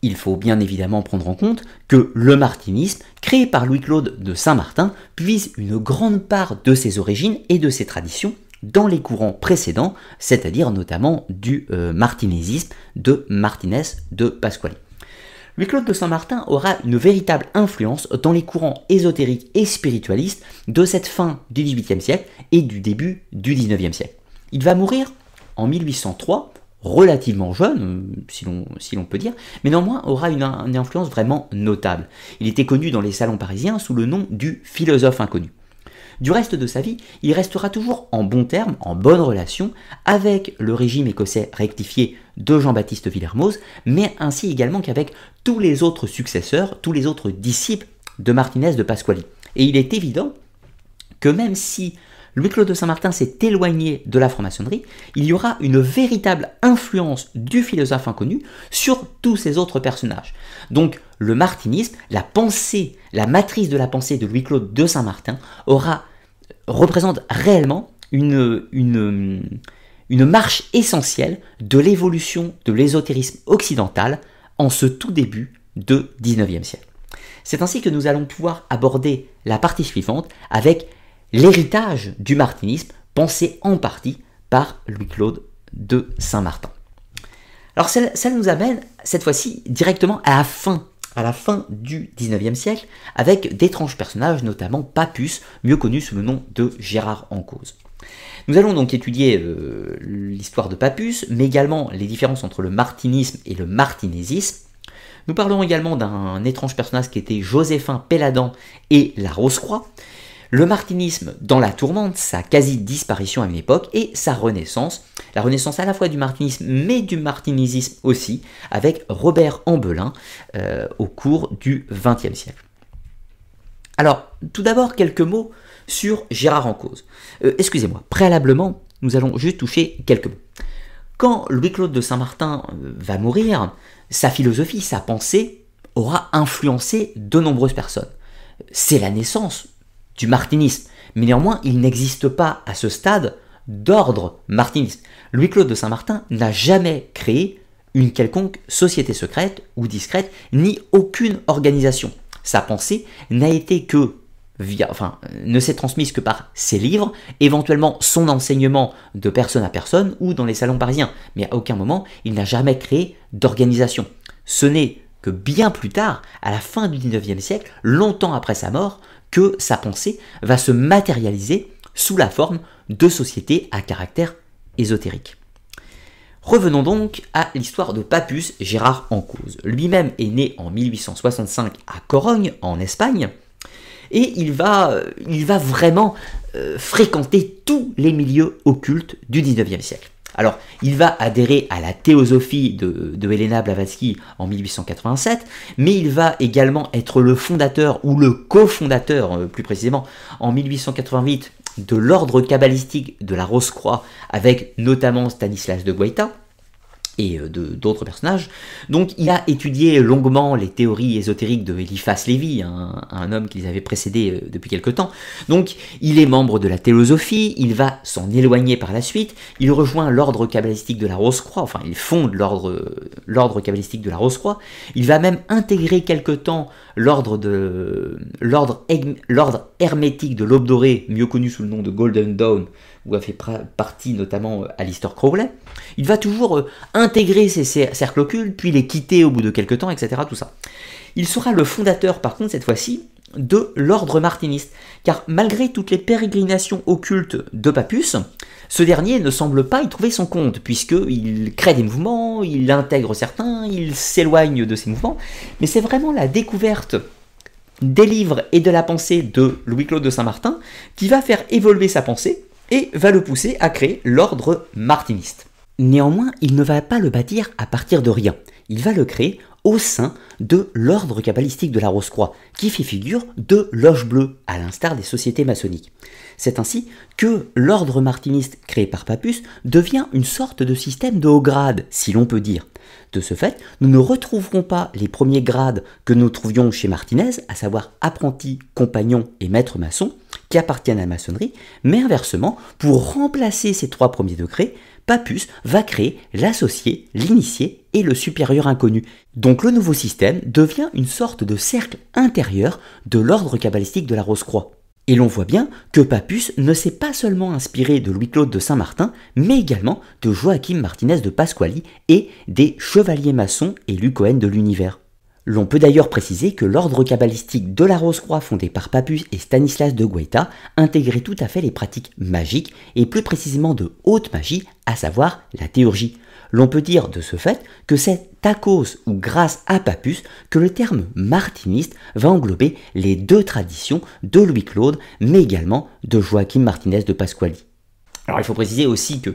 Il faut bien évidemment prendre en compte que le martinisme, créé par Louis-Claude de Saint-Martin, puise une grande part de ses origines et de ses traditions dans les courants précédents, c'est-à-dire notamment du euh, de Martinez de Pasquali. Louis-Claude de Saint-Martin aura une véritable influence dans les courants ésotériques et spiritualistes de cette fin du XVIIIe siècle et du début du XIXe siècle. Il va mourir en 1803 relativement jeune, si l'on peut dire, mais néanmoins aura une, influence vraiment notable. Il était connu dans les salons parisiens sous le nom du philosophe inconnu. Du reste de sa vie, il restera toujours en bon terme, en bonne relation avec le régime écossais rectifié de Jean-Baptiste Villermoz, mais ainsi également qu'avec tous les autres successeurs, tous les autres disciples de Martinez de Pasquali. Et il est évident que même si Louis-Claude de Saint-Martin s'est éloigné de la franc-maçonnerie, il y aura une véritable influence du philosophe inconnu sur tous ces autres personnages. Donc le martinisme, la pensée, la matrice de la pensée de Louis-Claude de Saint-Martin aura représente réellement une, une, une marche essentielle de l'évolution de l'ésotérisme occidental en ce tout début de 19e siècle. C'est ainsi que nous allons pouvoir aborder la partie suivante avec l'héritage du martinisme pensé en partie par Louis-Claude de Saint-Martin. Alors ça, nous amène cette fois-ci directement à la fin à la fin du 19e siècle avec d'étranges personnages, notamment Papus, mieux connu sous le nom de Gérard en cause. Nous allons donc étudier euh, l'histoire de Papus, mais également les différences entre le martinisme et le martinésisme. Nous parlerons également d'un étrange personnage qui était Joséphin Péladan et la Rose-Croix, le martinisme dans la tourmente, sa quasi-disparition à une époque, et sa renaissance, la renaissance à la fois du martinisme mais du martinésisme aussi, avec Robert Ambelin euh, au cours du XXe siècle. Alors, tout d'abord, quelques mots sur Gérard en cause. Euh, excusez-moi, préalablement, nous allons juste toucher quelques mots. Quand Louis-Claude de Saint-Martin euh, va mourir, sa philosophie, sa pensée aura influencé de nombreuses personnes. C'est la naissance du martinisme. Mais néanmoins, il n'existe pas à ce stade d'ordre martiniste. Louis-Claude de Saint-Martin n'a jamais créé une quelconque société secrète ou discrète, ni aucune organisation. Sa pensée n'a été que ne s'est transmise que par ses livres, éventuellement son enseignement de personne à personne ou dans les salons parisiens. Mais à aucun moment, il n'a jamais créé d'organisation. Ce n'est que bien plus tard, à la fin du 19e siècle, longtemps après sa mort, que sa pensée va se matérialiser sous la forme de sociétés à caractère ésotérique. Revenons donc à l'histoire de Papus Gérard en. Lui-même est né en 1865 à Corogne, en Espagne, et il va, il va vraiment euh, fréquenter tous les milieux occultes du 19e siècle. Alors, il va adhérer à la théosophie de, de Helena Blavatsky en 1887, mais il va également être le fondateur ou le cofondateur, euh, plus précisément, en 1888 de l'ordre kabbalistique de la Rose-Croix, avec notamment Stanislas de Guaita et euh, d'autres personnages. Donc il a étudié longuement les théories ésotériques de Eliphas Lévy, un, homme qui les avait précédés euh, depuis quelque temps. Donc il est membre de la théosophie, il va s'en éloigner par la suite, il rejoint l'ordre kabbalistique de la Rose-Croix, enfin il fonde l'ordre kabbalistique de la Rose-Croix, il va même intégrer quelque temps l'ordre l'ordre hermétique de l'aube dorée, mieux connu sous le nom de Golden Dawn, où a fait partie notamment euh, Alistair Crowley. Il va toujours euh, intégrer ces cercles occultes, puis les quitter au bout de quelques temps, etc. Tout ça. Il sera le fondateur, par contre, cette fois-ci, de l'ordre martiniste, car malgré toutes les pérégrinations occultes de Papus, ce dernier ne semble pas y trouver son compte, puisqu'il crée des mouvements, il intègre certains, il s'éloigne de ces mouvements, mais c'est vraiment la découverte des livres et de la pensée de Louis-Claude de Saint-Martin qui va faire évoluer sa pensée et va le pousser à créer l'ordre martiniste. Néanmoins, il ne va pas le bâtir à partir de rien. Il va le créer au sein de l'ordre cabalistique de la Rose-Croix, qui fait figure de loge bleue, à l'instar des sociétés maçonniques. C'est ainsi que l'ordre martiniste créé par Papus devient une sorte de système de haut grade, si l'on peut dire. De ce fait, nous ne retrouverons pas les premiers grades que nous trouvions chez Martinez, à savoir apprenti, compagnon et maître maçon, qui appartiennent à la maçonnerie, mais inversement, pour remplacer ces trois premiers degrés, Papus va créer l'associé, l'initié et le supérieur inconnu. Donc le nouveau système devient une sorte de cercle intérieur de l'ordre cabalistique de la Rose-Croix. Et l'on voit bien que Papus ne s'est pas seulement inspiré de Louis-Claude de Saint-Martin, mais également de Joachim Martinez de Pasquali et des chevaliers maçons et Lucoen de l'univers. L'on peut d'ailleurs préciser que l'ordre cabalistique de la Rose-Croix fondé par Papus et Stanislas de Guaita intégrait tout à fait les pratiques magiques et plus précisément de haute magie, à savoir la théurgie. L'on peut dire de ce fait que c'est à cause ou grâce à Papus que le terme martiniste va englober les deux traditions de Louis-Claude, mais également de Joachim Martinez de Pasquali. Alors il faut préciser aussi que,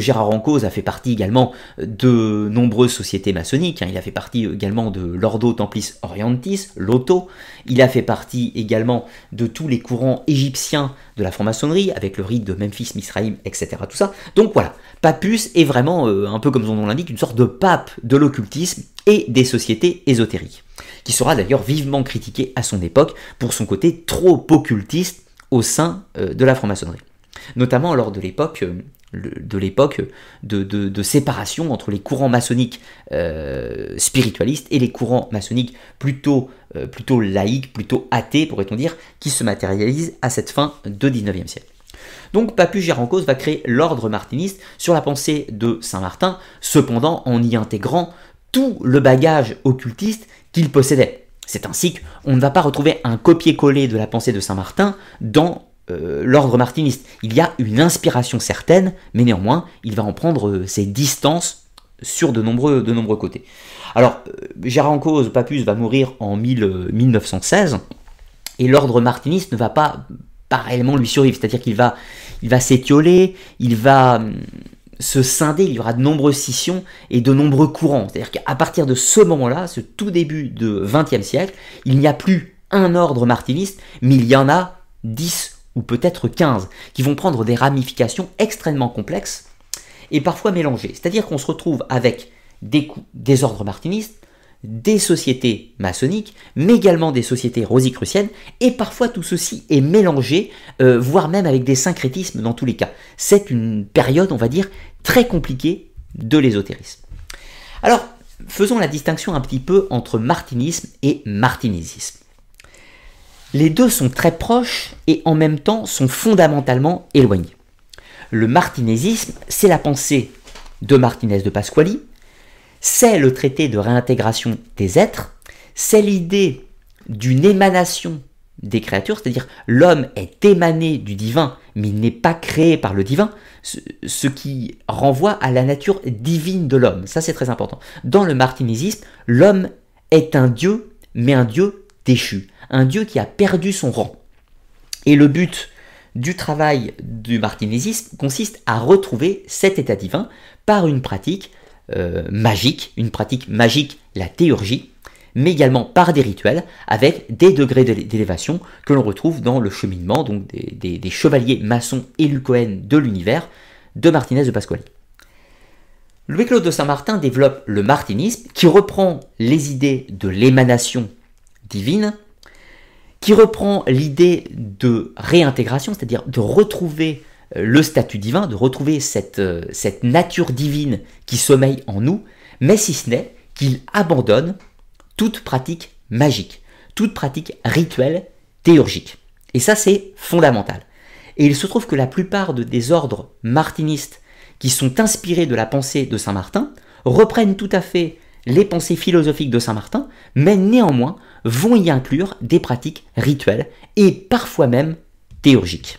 Gérard Rancose a fait partie également de nombreuses sociétés maçonniques, hein. il a fait partie également de l'Ordo Templis Orientis, l'Otto, il a fait partie également de tous les courants égyptiens de la franc-maçonnerie, avec le rite de Memphis, Misraïm, etc. Tout ça. Donc voilà, Papus est vraiment, euh, un peu comme son nom l'indique, une sorte de pape de l'occultisme et des sociétés ésotériques, qui sera d'ailleurs vivement critiqué à son époque pour son côté trop occultiste au sein euh, de la franc-maçonnerie notamment lors de l'époque euh, de séparation entre les courants maçonniques euh, spiritualistes et les courants maçonniques plutôt, euh, plutôt laïques, plutôt athées, pourrait-on dire, qui se matérialisent à cette fin de 19e siècle. Donc Papus Gérancos va créer l'ordre martiniste sur la pensée de Saint-Martin, cependant en y intégrant tout le bagage occultiste qu'il possédait. C'est ainsi qu'on ne va pas retrouver un copier-coller de la pensée de Saint-Martin dans euh, l'ordre martiniste. Il y a une inspiration certaine, mais néanmoins, il va en prendre euh, ses distances sur de nombreux, de nombreux côtés. Alors, euh, Gérard Cause, Papus va mourir en 1916, et l'ordre martiniste ne va pas, pas réellement lui survivre, c'est-à-dire qu'il va, il va s'étioler, il va hum, se scinder, il y aura de nombreuses scissions et de nombreux courants. C'est-à-dire qu'à partir de ce moment-là, ce tout début de XXe siècle, il n'y a plus un ordre martiniste, mais il y en a 10 ou peut-être 15, qui vont prendre des ramifications extrêmement complexes et parfois mélangées. C'est-à-dire qu'on se retrouve avec des, des ordres martinistes, des sociétés maçonniques, mais également des sociétés rosicruciennes, et parfois tout ceci est mélangé, euh, voire même avec des syncrétismes dans tous les cas. C'est une période, on va dire, très compliquée de l'ésotérisme. Alors, faisons la distinction un petit peu entre martinisme et martinésisme. Les deux sont très proches et en même temps sont fondamentalement éloignés. Le martinésisme, c'est la pensée de Martinez de Pasquali, c'est le traité de réintégration des êtres, c'est l'idée d'une émanation des créatures, c'est-à-dire l'homme est émané du divin, mais il n'est pas créé par le divin, ce, qui renvoie à la nature divine de l'homme. Ça c'est très important. Dans le martinésisme, l'homme est un dieu, mais un dieu déchu un dieu qui a perdu son rang. Et le but du travail du martinésisme consiste à retrouver cet état divin par une pratique euh, magique, une pratique magique, la théurgie, mais également par des rituels avec des degrés d'élévation que l'on retrouve dans le cheminement des, chevaliers maçons et de l'univers de Martinez de Pasquali. Louis-Claude de Saint-Martin développe le martinisme qui reprend les idées de l'émanation divine qui reprend l'idée de réintégration, c'est-à-dire de retrouver euh, le statut divin, de retrouver cette, euh, cette nature divine qui sommeille en nous, mais si ce n'est qu'il abandonne toute pratique magique, toute pratique rituelle théurgique. Et ça, c'est fondamental. Et il se trouve que la plupart de, des ordres martinistes qui sont inspirés de la pensée de Saint Martin reprennent tout à fait les pensées philosophiques de Saint Martin, mais néanmoins vont y inclure des pratiques rituelles et parfois même théurgiques.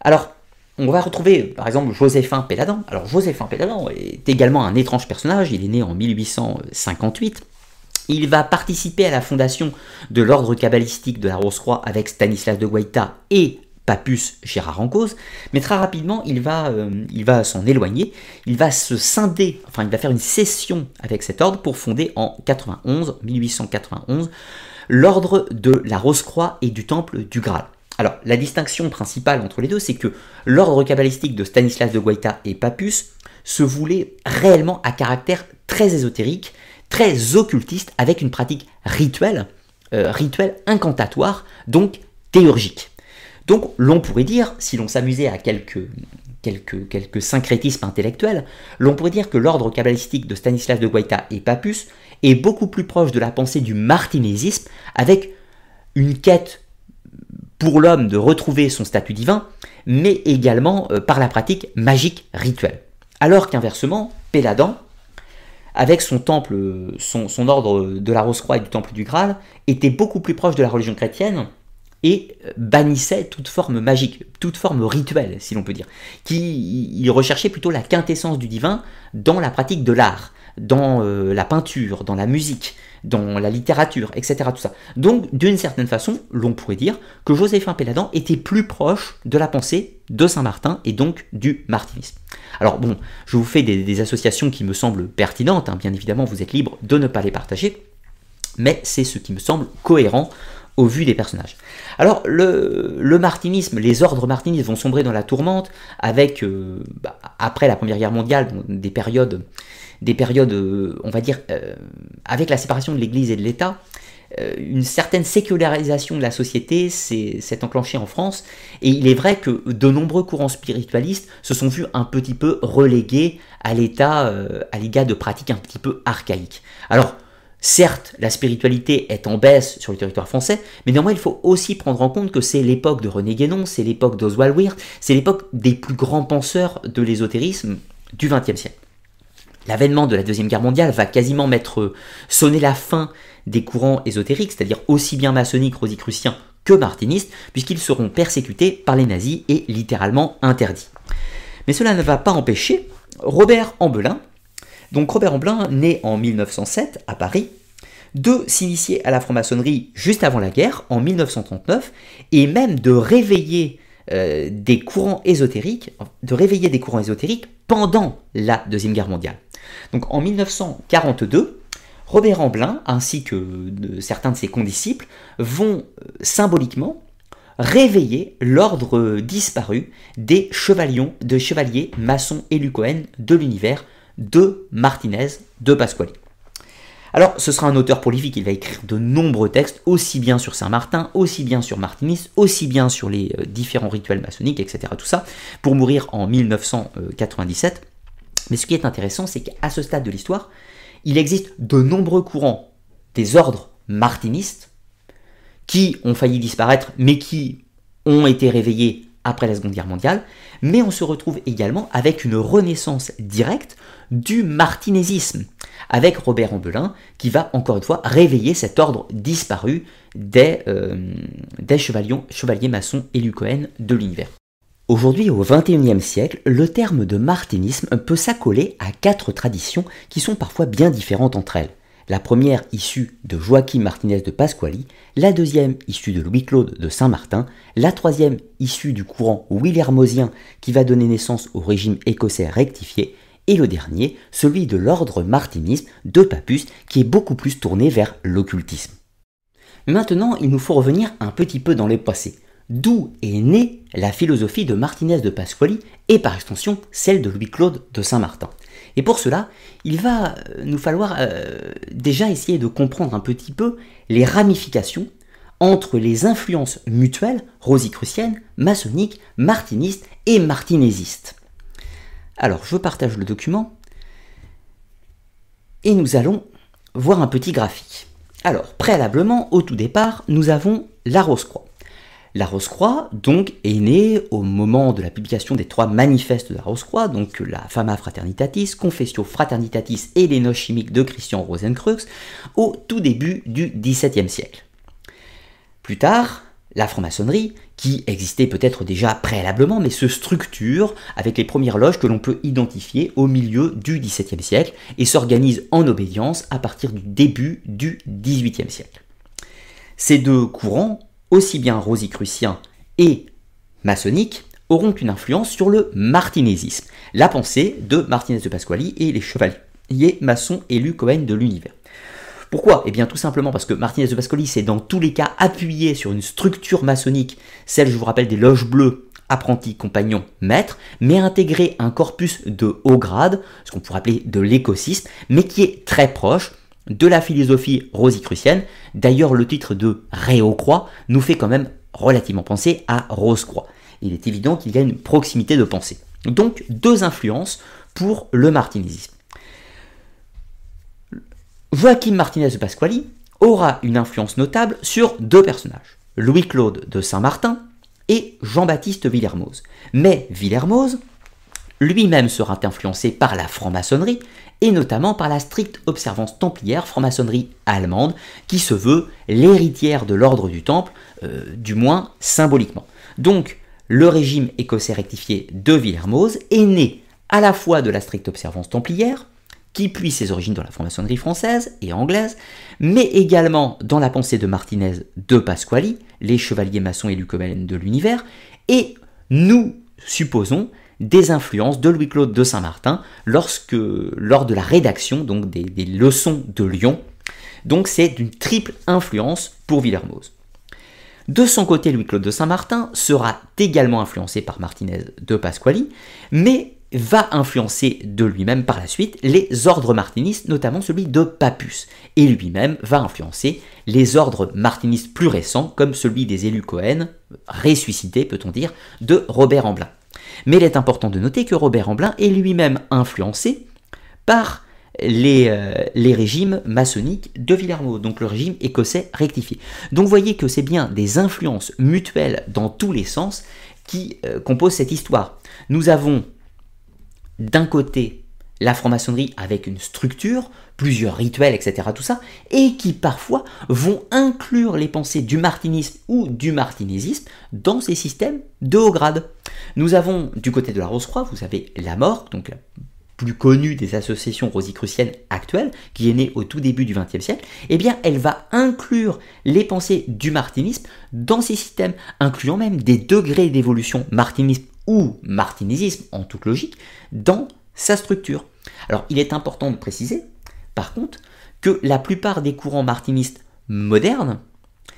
Alors, on va retrouver par exemple Joséphin Péladan. Alors Joséphin Péladan est également un étrange personnage, il est né en 1858. Il va participer à la fondation de l'ordre kabbalistique de la Rose-Croix avec Stanislas de Guaita et Papus Gérard cause, mais très rapidement il va, euh, il va s'en éloigner, il va se scinder, enfin il va faire une session avec cet ordre pour fonder en 91, 1891, l'ordre de la Rose-Croix et du Temple du Graal. Alors la distinction principale entre les deux, c'est que l'ordre kabbalistique de Stanislas de Guaita et Papus se voulait réellement à caractère très ésotérique, très occultiste, avec une pratique rituelle, euh, rituelle incantatoire, donc théurgique. Donc l'on pourrait dire, si l'on s'amusait à quelques, quelques, quelques syncrétismes intellectuels, l'on pourrait dire que l'ordre kabbalistique de Stanislas de Guaita et Papus est beaucoup plus proche de la pensée du martinésisme, avec une quête pour l'homme de retrouver son statut divin, mais également euh, par la pratique magique rituelle. Alors qu'inversement, Péladan, avec son temple, son, son ordre de la Rose-Croix et du temple du Graal, était beaucoup plus proche de la religion chrétienne, et bannissait toute forme magique, toute forme rituelle, si l'on peut dire, qui il recherchait plutôt la quintessence du divin dans la pratique de l'art, dans euh, la peinture, dans la musique, dans la littérature, etc. Tout ça. Donc, d'une certaine façon, l'on pourrait dire que Joséphin Péladan était plus proche de la pensée de Saint-Martin et donc du martinisme. Alors bon, je vous fais des, associations qui me semblent pertinentes, hein. bien évidemment vous êtes libre de ne pas les partager, mais c'est ce qui me semble cohérent au vu des personnages. Alors, le, martinisme, les ordres martinistes vont sombrer dans la tourmente avec, euh, bah, après la Première Guerre mondiale, des périodes, des périodes euh, on va dire, euh, avec la séparation de l'Église et de l'État, une certaine sécularisation de la société s'est enclenchée en France, et il est vrai que de nombreux courants spiritualistes se sont vus un petit peu relégués à l'état, à l'égard de pratiques un petit peu archaïques. Alors, Certes, la spiritualité est en baisse sur le territoire français, mais néanmoins il faut aussi prendre en compte que c'est l'époque de René Guénon, c'est l'époque d'Oswald Wirth, c'est l'époque des plus grands penseurs de l'ésotérisme du XXe siècle. L'avènement de la Deuxième Guerre mondiale va quasiment mettre sonner la fin des courants ésotériques, c'est-à-dire aussi bien maçonniques, rosicruciens que martinistes, puisqu'ils seront persécutés par les nazis et littéralement interdits. Mais cela ne va pas empêcher Robert Ambelin, donc Robert Amblin, né en 1907 à Paris, de s'initier à la franc-maçonnerie juste avant la guerre, en 1939, et même de réveiller euh, des courants ésotériques, de réveiller des courants ésotériques pendant la Deuxième Guerre mondiale. Donc en 1942, Robert Amblin, ainsi que certains de ses condisciples, vont euh, symboliquement réveiller l'ordre disparu des chevaliers, de chevaliers maçons et Cohen de l'univers de Martinez de Pasquali. Alors, ce sera un auteur prolifique, il va écrire de nombreux textes, aussi bien sur Saint-Martin, aussi bien sur Martinis, aussi bien sur les euh, différents rituels maçonniques, etc. Tout ça, pour mourir en 1997. Mais ce qui est intéressant, c'est qu'à ce stade de l'histoire, il existe de nombreux courants des ordres martinistes qui ont failli disparaître, mais qui ont été réveillés après la Seconde Guerre mondiale, mais on se retrouve également avec une renaissance directe du martinésisme, avec Robert Ambelin, qui va encore une fois réveiller cet ordre disparu des, euh, chevaliers maçons et Cohen de l'univers. Aujourd'hui, au XXIe siècle, le terme de martinisme peut s'accoler à quatre traditions qui sont parfois bien différentes entre elles. La première issue de Joachim Martinez de Pasquali, la deuxième issue de Louis-Claude de Saint-Martin, la troisième issue du courant Willermosien qui va donner naissance au régime écossais rectifié, et le dernier, celui de l'ordre martiniste de Papus qui est beaucoup plus tourné vers l'occultisme. Maintenant, il nous faut revenir un petit peu dans le passé. D'où est née la philosophie de Martinez de Pasquali et par extension celle de Louis-Claude de Saint-Martin et pour cela, il va euh, nous falloir euh, déjà essayer de comprendre un petit peu les ramifications entre les influences mutuelles rosicruciennes, maçonniques, martinistes et martinésistes. Alors, je partage le document et nous allons voir un petit graphique. Alors, préalablement, au tout départ, nous avons la Rose-Croix. La Rose-Croix, donc, est née au moment de la publication des trois manifestes de la Rose-Croix, donc la Fama Fraternitatis, Confessio Fraternitatis et les noces chimiques de Christian Rosenkreuz, au tout début du XVIIe siècle. Plus tard, la franc-maçonnerie, qui existait peut-être déjà préalablement, mais se structure avec les premières loges que l'on peut identifier au milieu du XVIIe siècle et s'organise en obédience à partir du début du XVIIIe siècle. Ces deux courants aussi bien rosicrucien et maçonnique, auront une influence sur le martinésisme, la pensée de Martinez de Pasquali et les chevaliers maçons élus Cohen de l'univers. Pourquoi? Eh bien tout simplement parce que Martinez de Pasquali s'est dans tous les cas appuyé sur une structure maçonnique, celle je vous rappelle des loges bleues, apprentis, compagnons, maîtres, mais intégré un corpus de haut grade, ce qu'on pourrait appeler de l'écosystème, mais qui est très proche de la philosophie rosicrucienne. D'ailleurs, le titre de Réau-Croix nous fait quand même relativement penser à Rose-Croix. Il est évident qu'il y a une proximité de pensée. Donc, deux influences pour le martinésisme. Joachim Martinez de Pasquali aura une influence notable sur deux personnages, Louis-Claude de Saint-Martin et Jean-Baptiste Villermoz. Mais Villermoz lui-même sera influencé par la franc-maçonnerie et notamment par la stricte observance templière, franc-maçonnerie allemande, qui se veut l'héritière de l'ordre du Temple, euh, du moins symboliquement. Donc, le régime écossais rectifié de Villermoz est né à la fois de la stricte observance templière, qui puise ses origines dans la franc-maçonnerie française et anglaise, mais également dans la pensée de Martinez de Pasquali, les chevaliers maçons et lucomènes de l'univers, et nous supposons des influences de Louis-Claude de Saint-Martin lorsque, lors de la rédaction donc des, leçons de Lyon. Donc c'est d'une triple influence pour Villermoz. De son côté, Louis-Claude de Saint-Martin sera également influencé par Martinez de Pasquali, mais va influencer de lui-même par la suite les ordres martinistes, notamment celui de Papus, et lui-même va influencer les ordres martinistes plus récents, comme celui des élus Cohen, ressuscités peut-on dire, de Robert Amblin. Mais il est important de noter que Robert Amblin est lui-même influencé par les, euh, régimes maçonniques de Villermo, donc le régime écossais rectifié. Donc vous voyez que c'est bien des influences mutuelles dans tous les sens qui euh, composent cette histoire. Nous avons d'un côté la franc-maçonnerie avec une structure, plusieurs rituels, etc., tout ça, et qui parfois vont inclure les pensées du martinisme ou du martinésisme dans ces systèmes de haut grade. Nous avons du côté de la Rose-Croix, vous avez la mort, donc la plus connue des associations rosicruciennes actuelles, qui est née au tout début du XXe siècle, eh bien elle va inclure les pensées du martinisme dans ces systèmes, incluant même des degrés d'évolution martinisme ou martinésisme en toute logique dans sa structure. Alors il est important de préciser, par contre, que la plupart des courants martinistes modernes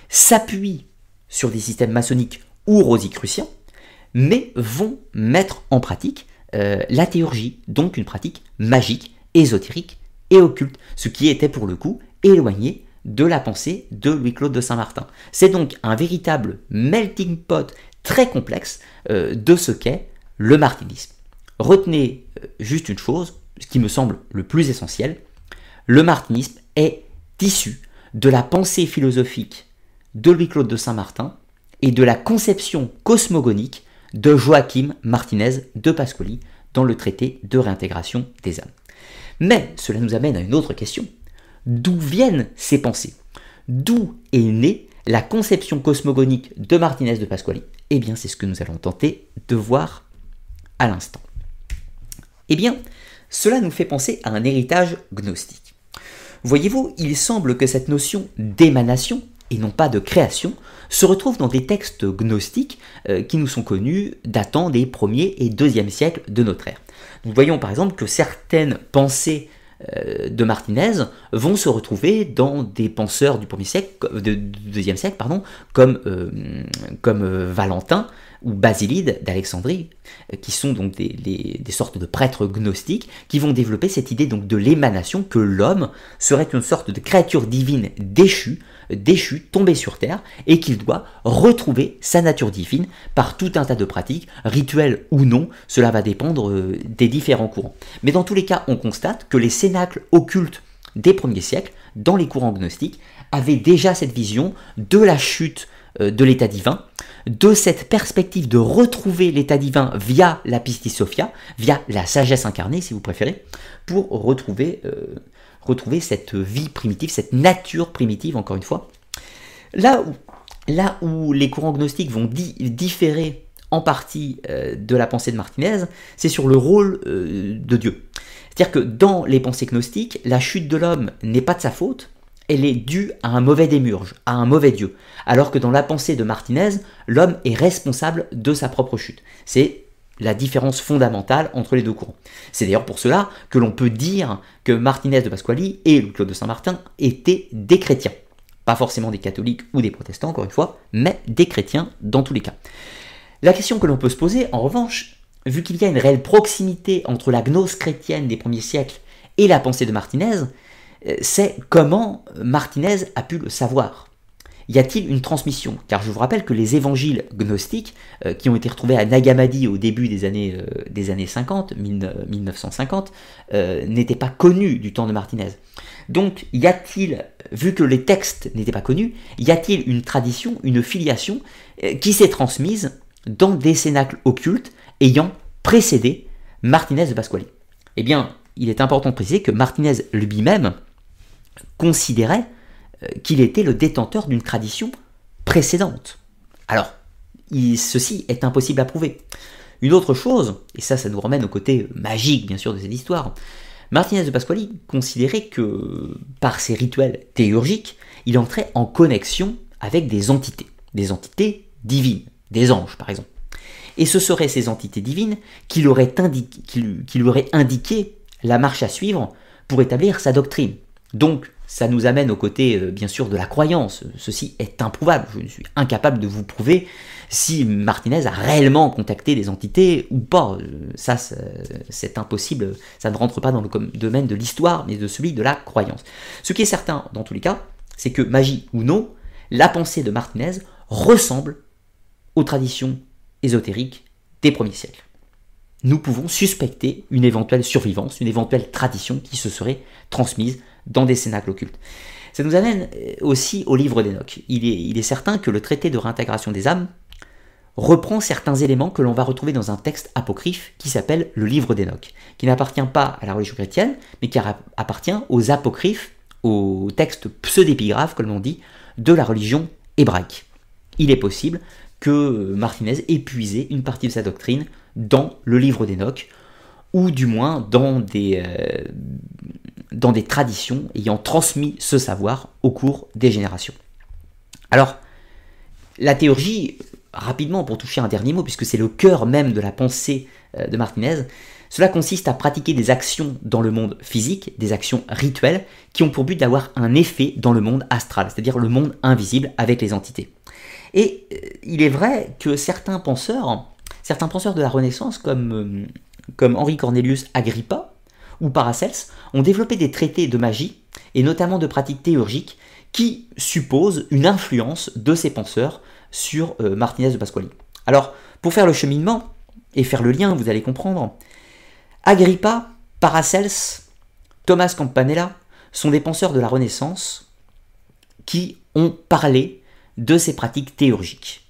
s'appuient sur des systèmes maçonniques ou rosicruciens, mais vont mettre en pratique euh, la théurgie, donc une pratique magique, ésotérique et occulte, ce qui était pour le coup éloigné de la pensée de Louis-Claude de Saint-Martin. C'est donc un véritable melting pot très complexe euh, de ce qu'est le martinisme. Retenez juste une chose, ce qui me semble le plus essentiel, le martinisme est issu de la pensée philosophique de Louis-Claude de Saint-Martin et de la conception cosmogonique de Joachim Martinez de Pascoli dans le traité de réintégration des âmes. Mais cela nous amène à une autre question. D'où viennent ces pensées? D'où est née la conception cosmogonique de Martinez de Pasquali Eh bien, c'est ce que nous allons tenter de voir à l'instant. Eh bien, cela nous fait penser à un héritage gnostique. Voyez-vous, il semble que cette notion d'émanation, et non pas de création, se retrouve dans des textes gnostiques euh, qui nous sont connus datant des 1er et 2e siècles de notre ère. Nous voyons par exemple que certaines pensées euh, de Martinez vont se retrouver dans des penseurs du 1er siècle, de, 2e siècle, pardon, comme, euh, comme Valentin, ou Basilide d'Alexandrie, qui sont donc des, sortes de prêtres gnostiques, qui vont développer cette idée donc de l'émanation, que l'homme serait une sorte de créature divine déchue, déchu, tombé sur terre, et qu'il doit retrouver sa nature divine par tout un tas de pratiques, rituelles ou non, cela va dépendre euh, des différents courants. Mais dans tous les cas, on constate que les cénacles occultes des premiers siècles, dans les courants gnostiques, avaient déjà cette vision de la chute euh, de l'état divin, de cette perspective de retrouver l'état divin via la pistis sophia, via la sagesse incarnée si vous préférez, pour retrouver euh, retrouver cette vie primitive, cette nature primitive, encore une fois. Là où, là où les courants gnostiques vont différer en partie euh, de la pensée de Martinez, c'est sur le rôle euh, de Dieu. C'est-à-dire que dans les pensées gnostiques, la chute de l'homme n'est pas de sa faute, elle est due à un mauvais démurge, à un mauvais Dieu. Alors que dans la pensée de Martinez, l'homme est responsable de sa propre chute. C'est la différence fondamentale entre les deux courants. C'est d'ailleurs pour cela que l'on peut dire que Martinez de Pasquali et Claude de Saint-Martin étaient des chrétiens. Pas forcément des catholiques ou des protestants, encore une fois, mais des chrétiens dans tous les cas. La question que l'on peut se poser, en revanche, vu qu'il y a une réelle proximité entre la gnose chrétienne des premiers siècles et la pensée de Martinez, c'est comment Martinez a pu le savoir. Y a-t-il une transmission? Car je vous rappelle que les évangiles gnostiques, euh, qui ont été retrouvés à Nagamadi au début des années, euh, des années 50, 1950, euh, n'étaient pas connus du temps de Martinez. Donc, y a-t-il, vu que les textes n'étaient pas connus, y a-t-il une tradition, une filiation qui s'est transmise dans des cénacles occultes ayant précédé Martinez de Pasquali? Eh bien, il est important de préciser que Martinez lui-même considérait euh, qu'il était le détenteur d'une tradition précédente. Alors, ceci est impossible à prouver. Une autre chose, et ça, ça nous ramène au côté magique, bien sûr, de cette histoire, Martinez de Pasquali considérait que, par ses rituels théurgiques, il entrait en connexion avec des entités, des entités divines, des anges, par exemple. Et ce seraient ces entités divines qui lui auraient, qui lui auraient indiqué la marche à suivre pour établir sa doctrine. Donc, ça nous amène au côté, euh, bien sûr, de la croyance. Ceci est improuvable. Je suis incapable de vous prouver si Martinez a réellement contacté des entités ou pas. Euh, ça, c'est impossible. Ça ne rentre pas dans le domaine de l'histoire, mais de celui de la croyance. Ce qui est certain, dans tous les cas, c'est que, magie ou non, la pensée de Martinez ressemble aux traditions ésotériques des premiers siècles. nous pouvons suspecter une éventuelle survivance, une éventuelle tradition qui se serait transmise dans des cénacles occultes. Ça nous amène euh, aussi au livre d'Enoch. Il est, certain que le traité de réintégration des âmes reprend certains éléments que l'on va retrouver dans un texte apocryphe qui s'appelle le livre d'Enoch, qui n'appartient pas à la religion chrétienne, mais qui appartient aux apocryphes, aux textes pseudépigraphes, comme l'on dit, de la religion hébraïque. Il est possible que Martinez ait puisé une partie de sa doctrine dans le livre d'Enoch, ou du moins dans des, euh, dans des traditions ayant transmis ce savoir au cours des générations. Alors, la théurgie rapidement pour toucher un dernier mot, puisque c'est le cœur même de la pensée euh, de Martinez, cela consiste à pratiquer des actions dans le monde physique, des actions rituelles, qui ont pour but d'avoir un effet dans le monde astral, c'est-à-dire le monde invisible avec les entités. Et euh, il est vrai que certains penseurs, certains penseurs de la Renaissance, comme, comme Henri Cornelius Agrippa ou Paracels, ont développé des traités de magie, et notamment de pratiques théurgiques, qui supposent une influence de ces penseurs sur euh, Martinez de Pasquali. Alors, pour faire le cheminement et faire le lien, vous allez comprendre, Agrippa, Paracels, Thomas Campanella sont des penseurs de la Renaissance qui ont parlé de ces pratiques théurgiques.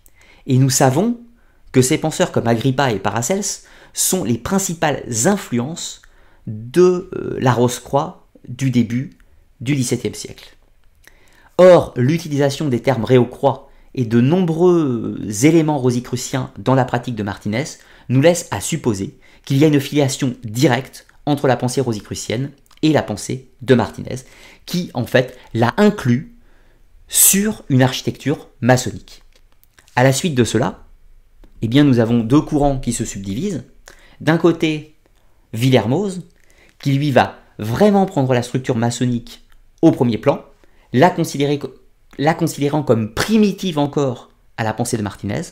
Et nous savons que ces penseurs comme Agrippa et Paracels sont les principales influences de euh, la Rose-Croix du début du XVIIe siècle. Or, l'utilisation des termes Réau-Croix et de nombreux éléments rosicruciens dans la pratique de Martinez nous laissent à supposer qu'il y a une filiation directe entre la pensée rosicrucienne et la pensée de Martinez, qui en fait l'a inclus sur une architecture maçonnique. À la suite de cela, eh bien, nous avons deux courants qui se subdivisent. D'un côté, Villermoz, qui lui va vraiment prendre la structure maçonnique au premier plan, la considérant comme primitive encore à la pensée de Martinez.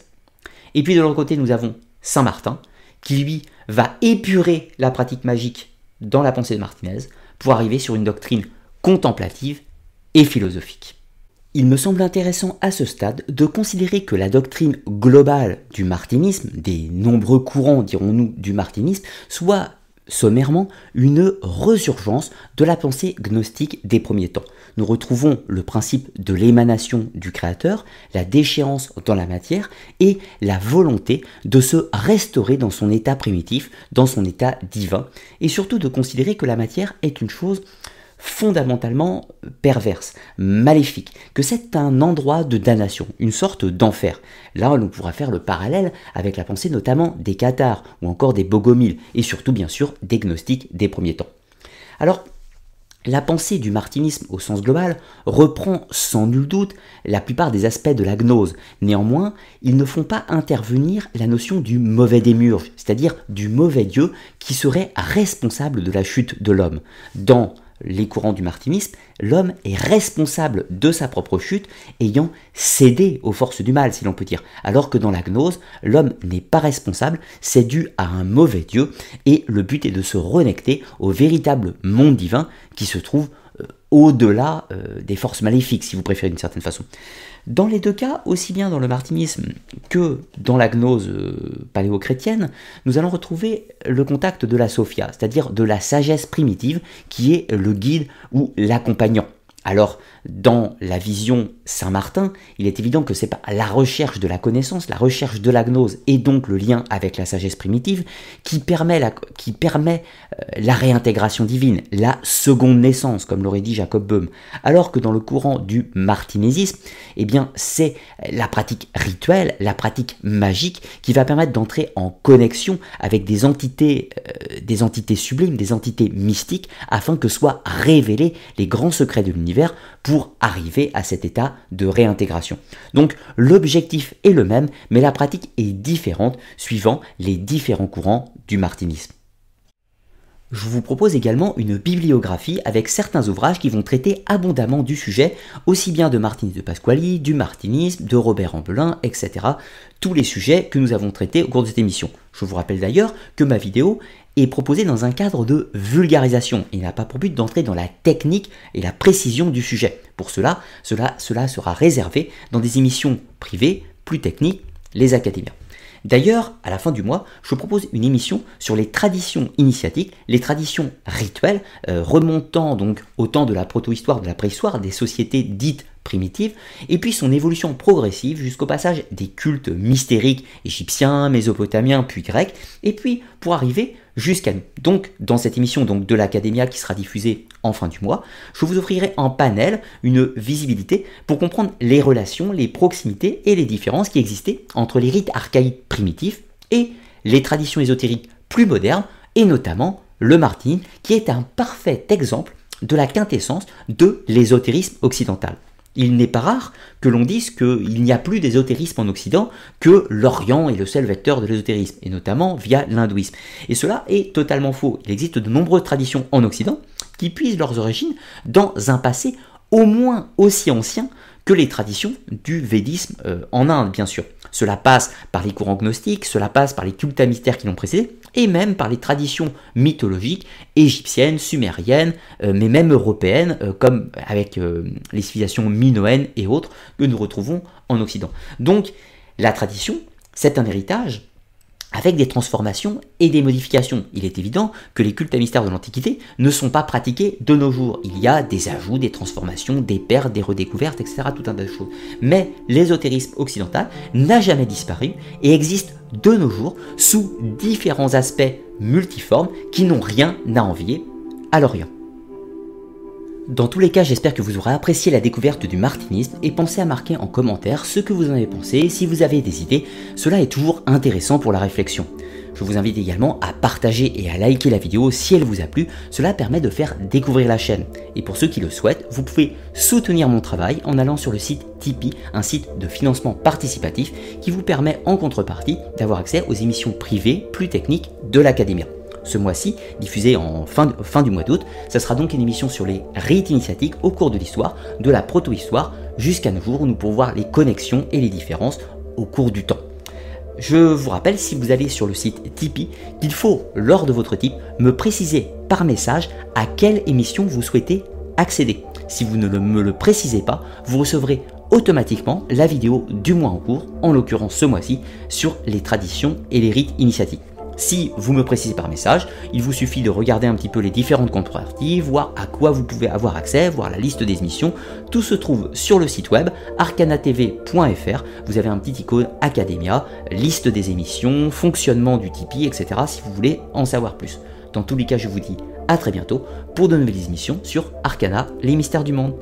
Et puis de l'autre côté, nous avons Saint Martin, qui lui va épurer la pratique magique dans la pensée de Martinez pour arriver sur une doctrine contemplative et philosophique. Il me semble intéressant à ce stade de considérer que la doctrine globale du martinisme, des nombreux courants, dirons-nous, du martinisme, soit sommairement une resurgence de la pensée gnostique des premiers temps. Nous retrouvons le principe de l'émanation du Créateur, la déchéance dans la matière et la volonté de se restaurer dans son état primitif, dans son état divin, et surtout de considérer que la matière est une chose fondamentalement perverse, maléfique, que c'est un endroit de damnation, une sorte d'enfer. Là, on pourra faire le parallèle avec la pensée notamment des cathares ou encore des bogomiles, et surtout bien sûr des gnostiques des premiers temps. Alors, la pensée du martinisme au sens global reprend sans nul doute la plupart des aspects de la gnose. Néanmoins, ils ne font pas intervenir la notion du mauvais démurge, c'est-à-dire du mauvais dieu qui serait responsable de la chute de l'homme. Les courants du martinisme, l'homme est responsable de sa propre chute, ayant cédé aux forces du mal, si l'on peut dire. Alors que dans la gnose, l'homme n'est pas responsable, c'est dû à un mauvais Dieu, et le but est de se reconnecter au véritable monde divin qui se trouve euh, au-delà euh, des forces maléfiques, si vous préférez d'une certaine façon. Dans les deux cas, aussi bien dans le martinisme que dans la gnose euh, paléo-chrétienne, nous allons retrouver le contact de la sophia, c'est-à-dire de la sagesse primitive qui est le guide ou l'accompagnant. Alors, dans la vision Saint-Martin, il est évident que c'est pas la recherche de la connaissance, la recherche de la gnose et donc le lien avec la sagesse primitive qui permet la, qui permet, euh, la réintégration divine, la seconde naissance, comme l'aurait dit Jacob Böhm. Alors que dans le courant du martinésisme, eh bien, c'est la pratique rituelle, la pratique magique qui va permettre d'entrer en connexion avec des entités, euh, des entités sublimes, des entités mystiques, afin que soient révélés les grands secrets de l'univers arriver à cet état de réintégration. Donc l'objectif est le même, mais la pratique est différente suivant les différents courants du martinisme. Je vous propose également une bibliographie avec certains ouvrages qui vont traiter abondamment du sujet, aussi bien de Martinus de Pasquali, du martinisme, de Robert Ambelin, etc. Tous les sujets que nous avons traités au cours de cette émission. Je vous rappelle d'ailleurs que ma vidéo est proposée dans un cadre de vulgarisation et n'a pas pour but d'entrer dans la technique et la précision du sujet. Pour cela, cela, sera réservé dans des émissions privées plus techniques, les académiens. D'ailleurs, à la fin du mois, je propose une émission sur les traditions initiatiques, les traditions rituelles, euh, remontant donc au temps de la protohistoire, de la préhistoire, des sociétés dites primitives, et puis son évolution progressive jusqu'au passage des cultes mystériques égyptiens, mésopotamiens, puis grecs, et puis pour arriver jusqu'à nous. Donc, dans cette émission de l'Académia qui sera diffusée en fin du mois, je vous offrirai en panel une visibilité pour comprendre les relations, les proximités et les différences qui existaient entre les rites archaïques primitifs et les traditions ésotériques plus modernes, et notamment le Martin, qui est un parfait exemple de la quintessence de l'ésotérisme occidental. Il n'est pas rare que l'on dise qu'il n'y a plus d'ésotérisme en Occident, que l'Orient est le seul vecteur de l'ésotérisme, et notamment via l'hindouisme. Et cela est totalement faux. Il existe de nombreuses traditions en Occident qui puisent leurs origines dans un passé au moins aussi ancien que les traditions du védisme euh, en Inde, bien sûr. Cela passe par les courants gnostiques, cela passe par les cultes à mystères qui l'ont précédé, et même par les traditions mythologiques égyptiennes, sumériennes, euh, mais même européennes, euh, comme avec les civilisations minoennes et autres que nous retrouvons en Occident. Donc, la tradition, c'est un héritage avec des transformations et des modifications. Il est évident que les cultes à mystère de l'Antiquité ne sont pas pratiqués de nos jours. Il y a des ajouts, des transformations, des pertes, des redécouvertes, etc. Tout un tas de choses. Mais l'ésotérisme occidental n'a jamais disparu et existe de nos jours sous différents aspects multiformes qui n'ont rien à envier à l'Orient. Dans tous les cas, j'espère que vous aurez apprécié la découverte du martinisme et pensez à marquer en commentaire ce que vous en avez pensé. Si vous avez des idées, cela est toujours intéressant pour la réflexion. Je vous invite également à partager et à liker la vidéo si elle vous a plu, cela permet de faire découvrir la chaîne. Et pour ceux qui le souhaitent, vous pouvez soutenir mon travail en allant sur le site Tipeee, un site de financement participatif qui vous permet en contrepartie d'avoir accès aux émissions privées plus techniques de l'Académie ce mois-ci, diffusé en fin, du mois d'août. Ça sera donc une émission sur les rites initiatiques au cours de l'histoire, de la proto-histoire jusqu'à nos jours où nous pouvons voir les connexions et les différences au cours du temps. Je vous rappelle, si vous allez sur le site Tipeee, qu'il faut, lors de votre type, me préciser par message à quelle émission vous souhaitez accéder. Si vous ne me le précisez pas, vous recevrez automatiquement la vidéo du mois en cours, en l'occurrence ce mois-ci, sur les traditions et les rites initiatiques. Si vous me précisez par message, il vous suffit de regarder un petit peu les différentes contreparties, voir à quoi vous pouvez avoir accès, voir la liste des émissions. Tout se trouve sur le site web arcanatv.fr. Vous avez un petit icône Academia, liste des émissions, fonctionnement du Tipeee, etc. si vous voulez en savoir plus. Dans tous les cas, je vous dis à très bientôt pour de nouvelles émissions sur Arcana, les mystères du monde.